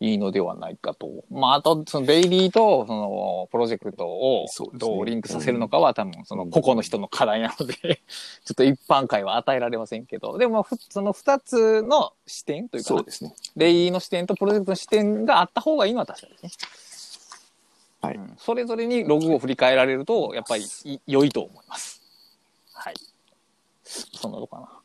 いいのではないかと。まあ、あと、そのデイリーと、その、プロジェクトをどうリンクさせるのかは、多分、その、個々の人の課題なので、ちょっと一般会は与えられませんけど、でも、ふその二つの視点というかそう、ですね。デイリーの視点とプロジェクトの視点があった方がいいのは確かにね。はいうんそれぞれにログを振り返られると、やっぱりい良いと思います。はい。そんなのかな。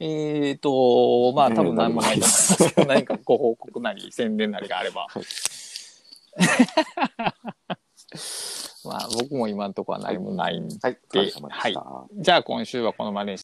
えーと、まあえー多分何もない。と思いますけど、何かご報告なり宣伝なりがあれば。はい。まあ僕も今のところは何もないんで、はい、お疲れ様でした。じゃあ今週はこのまでに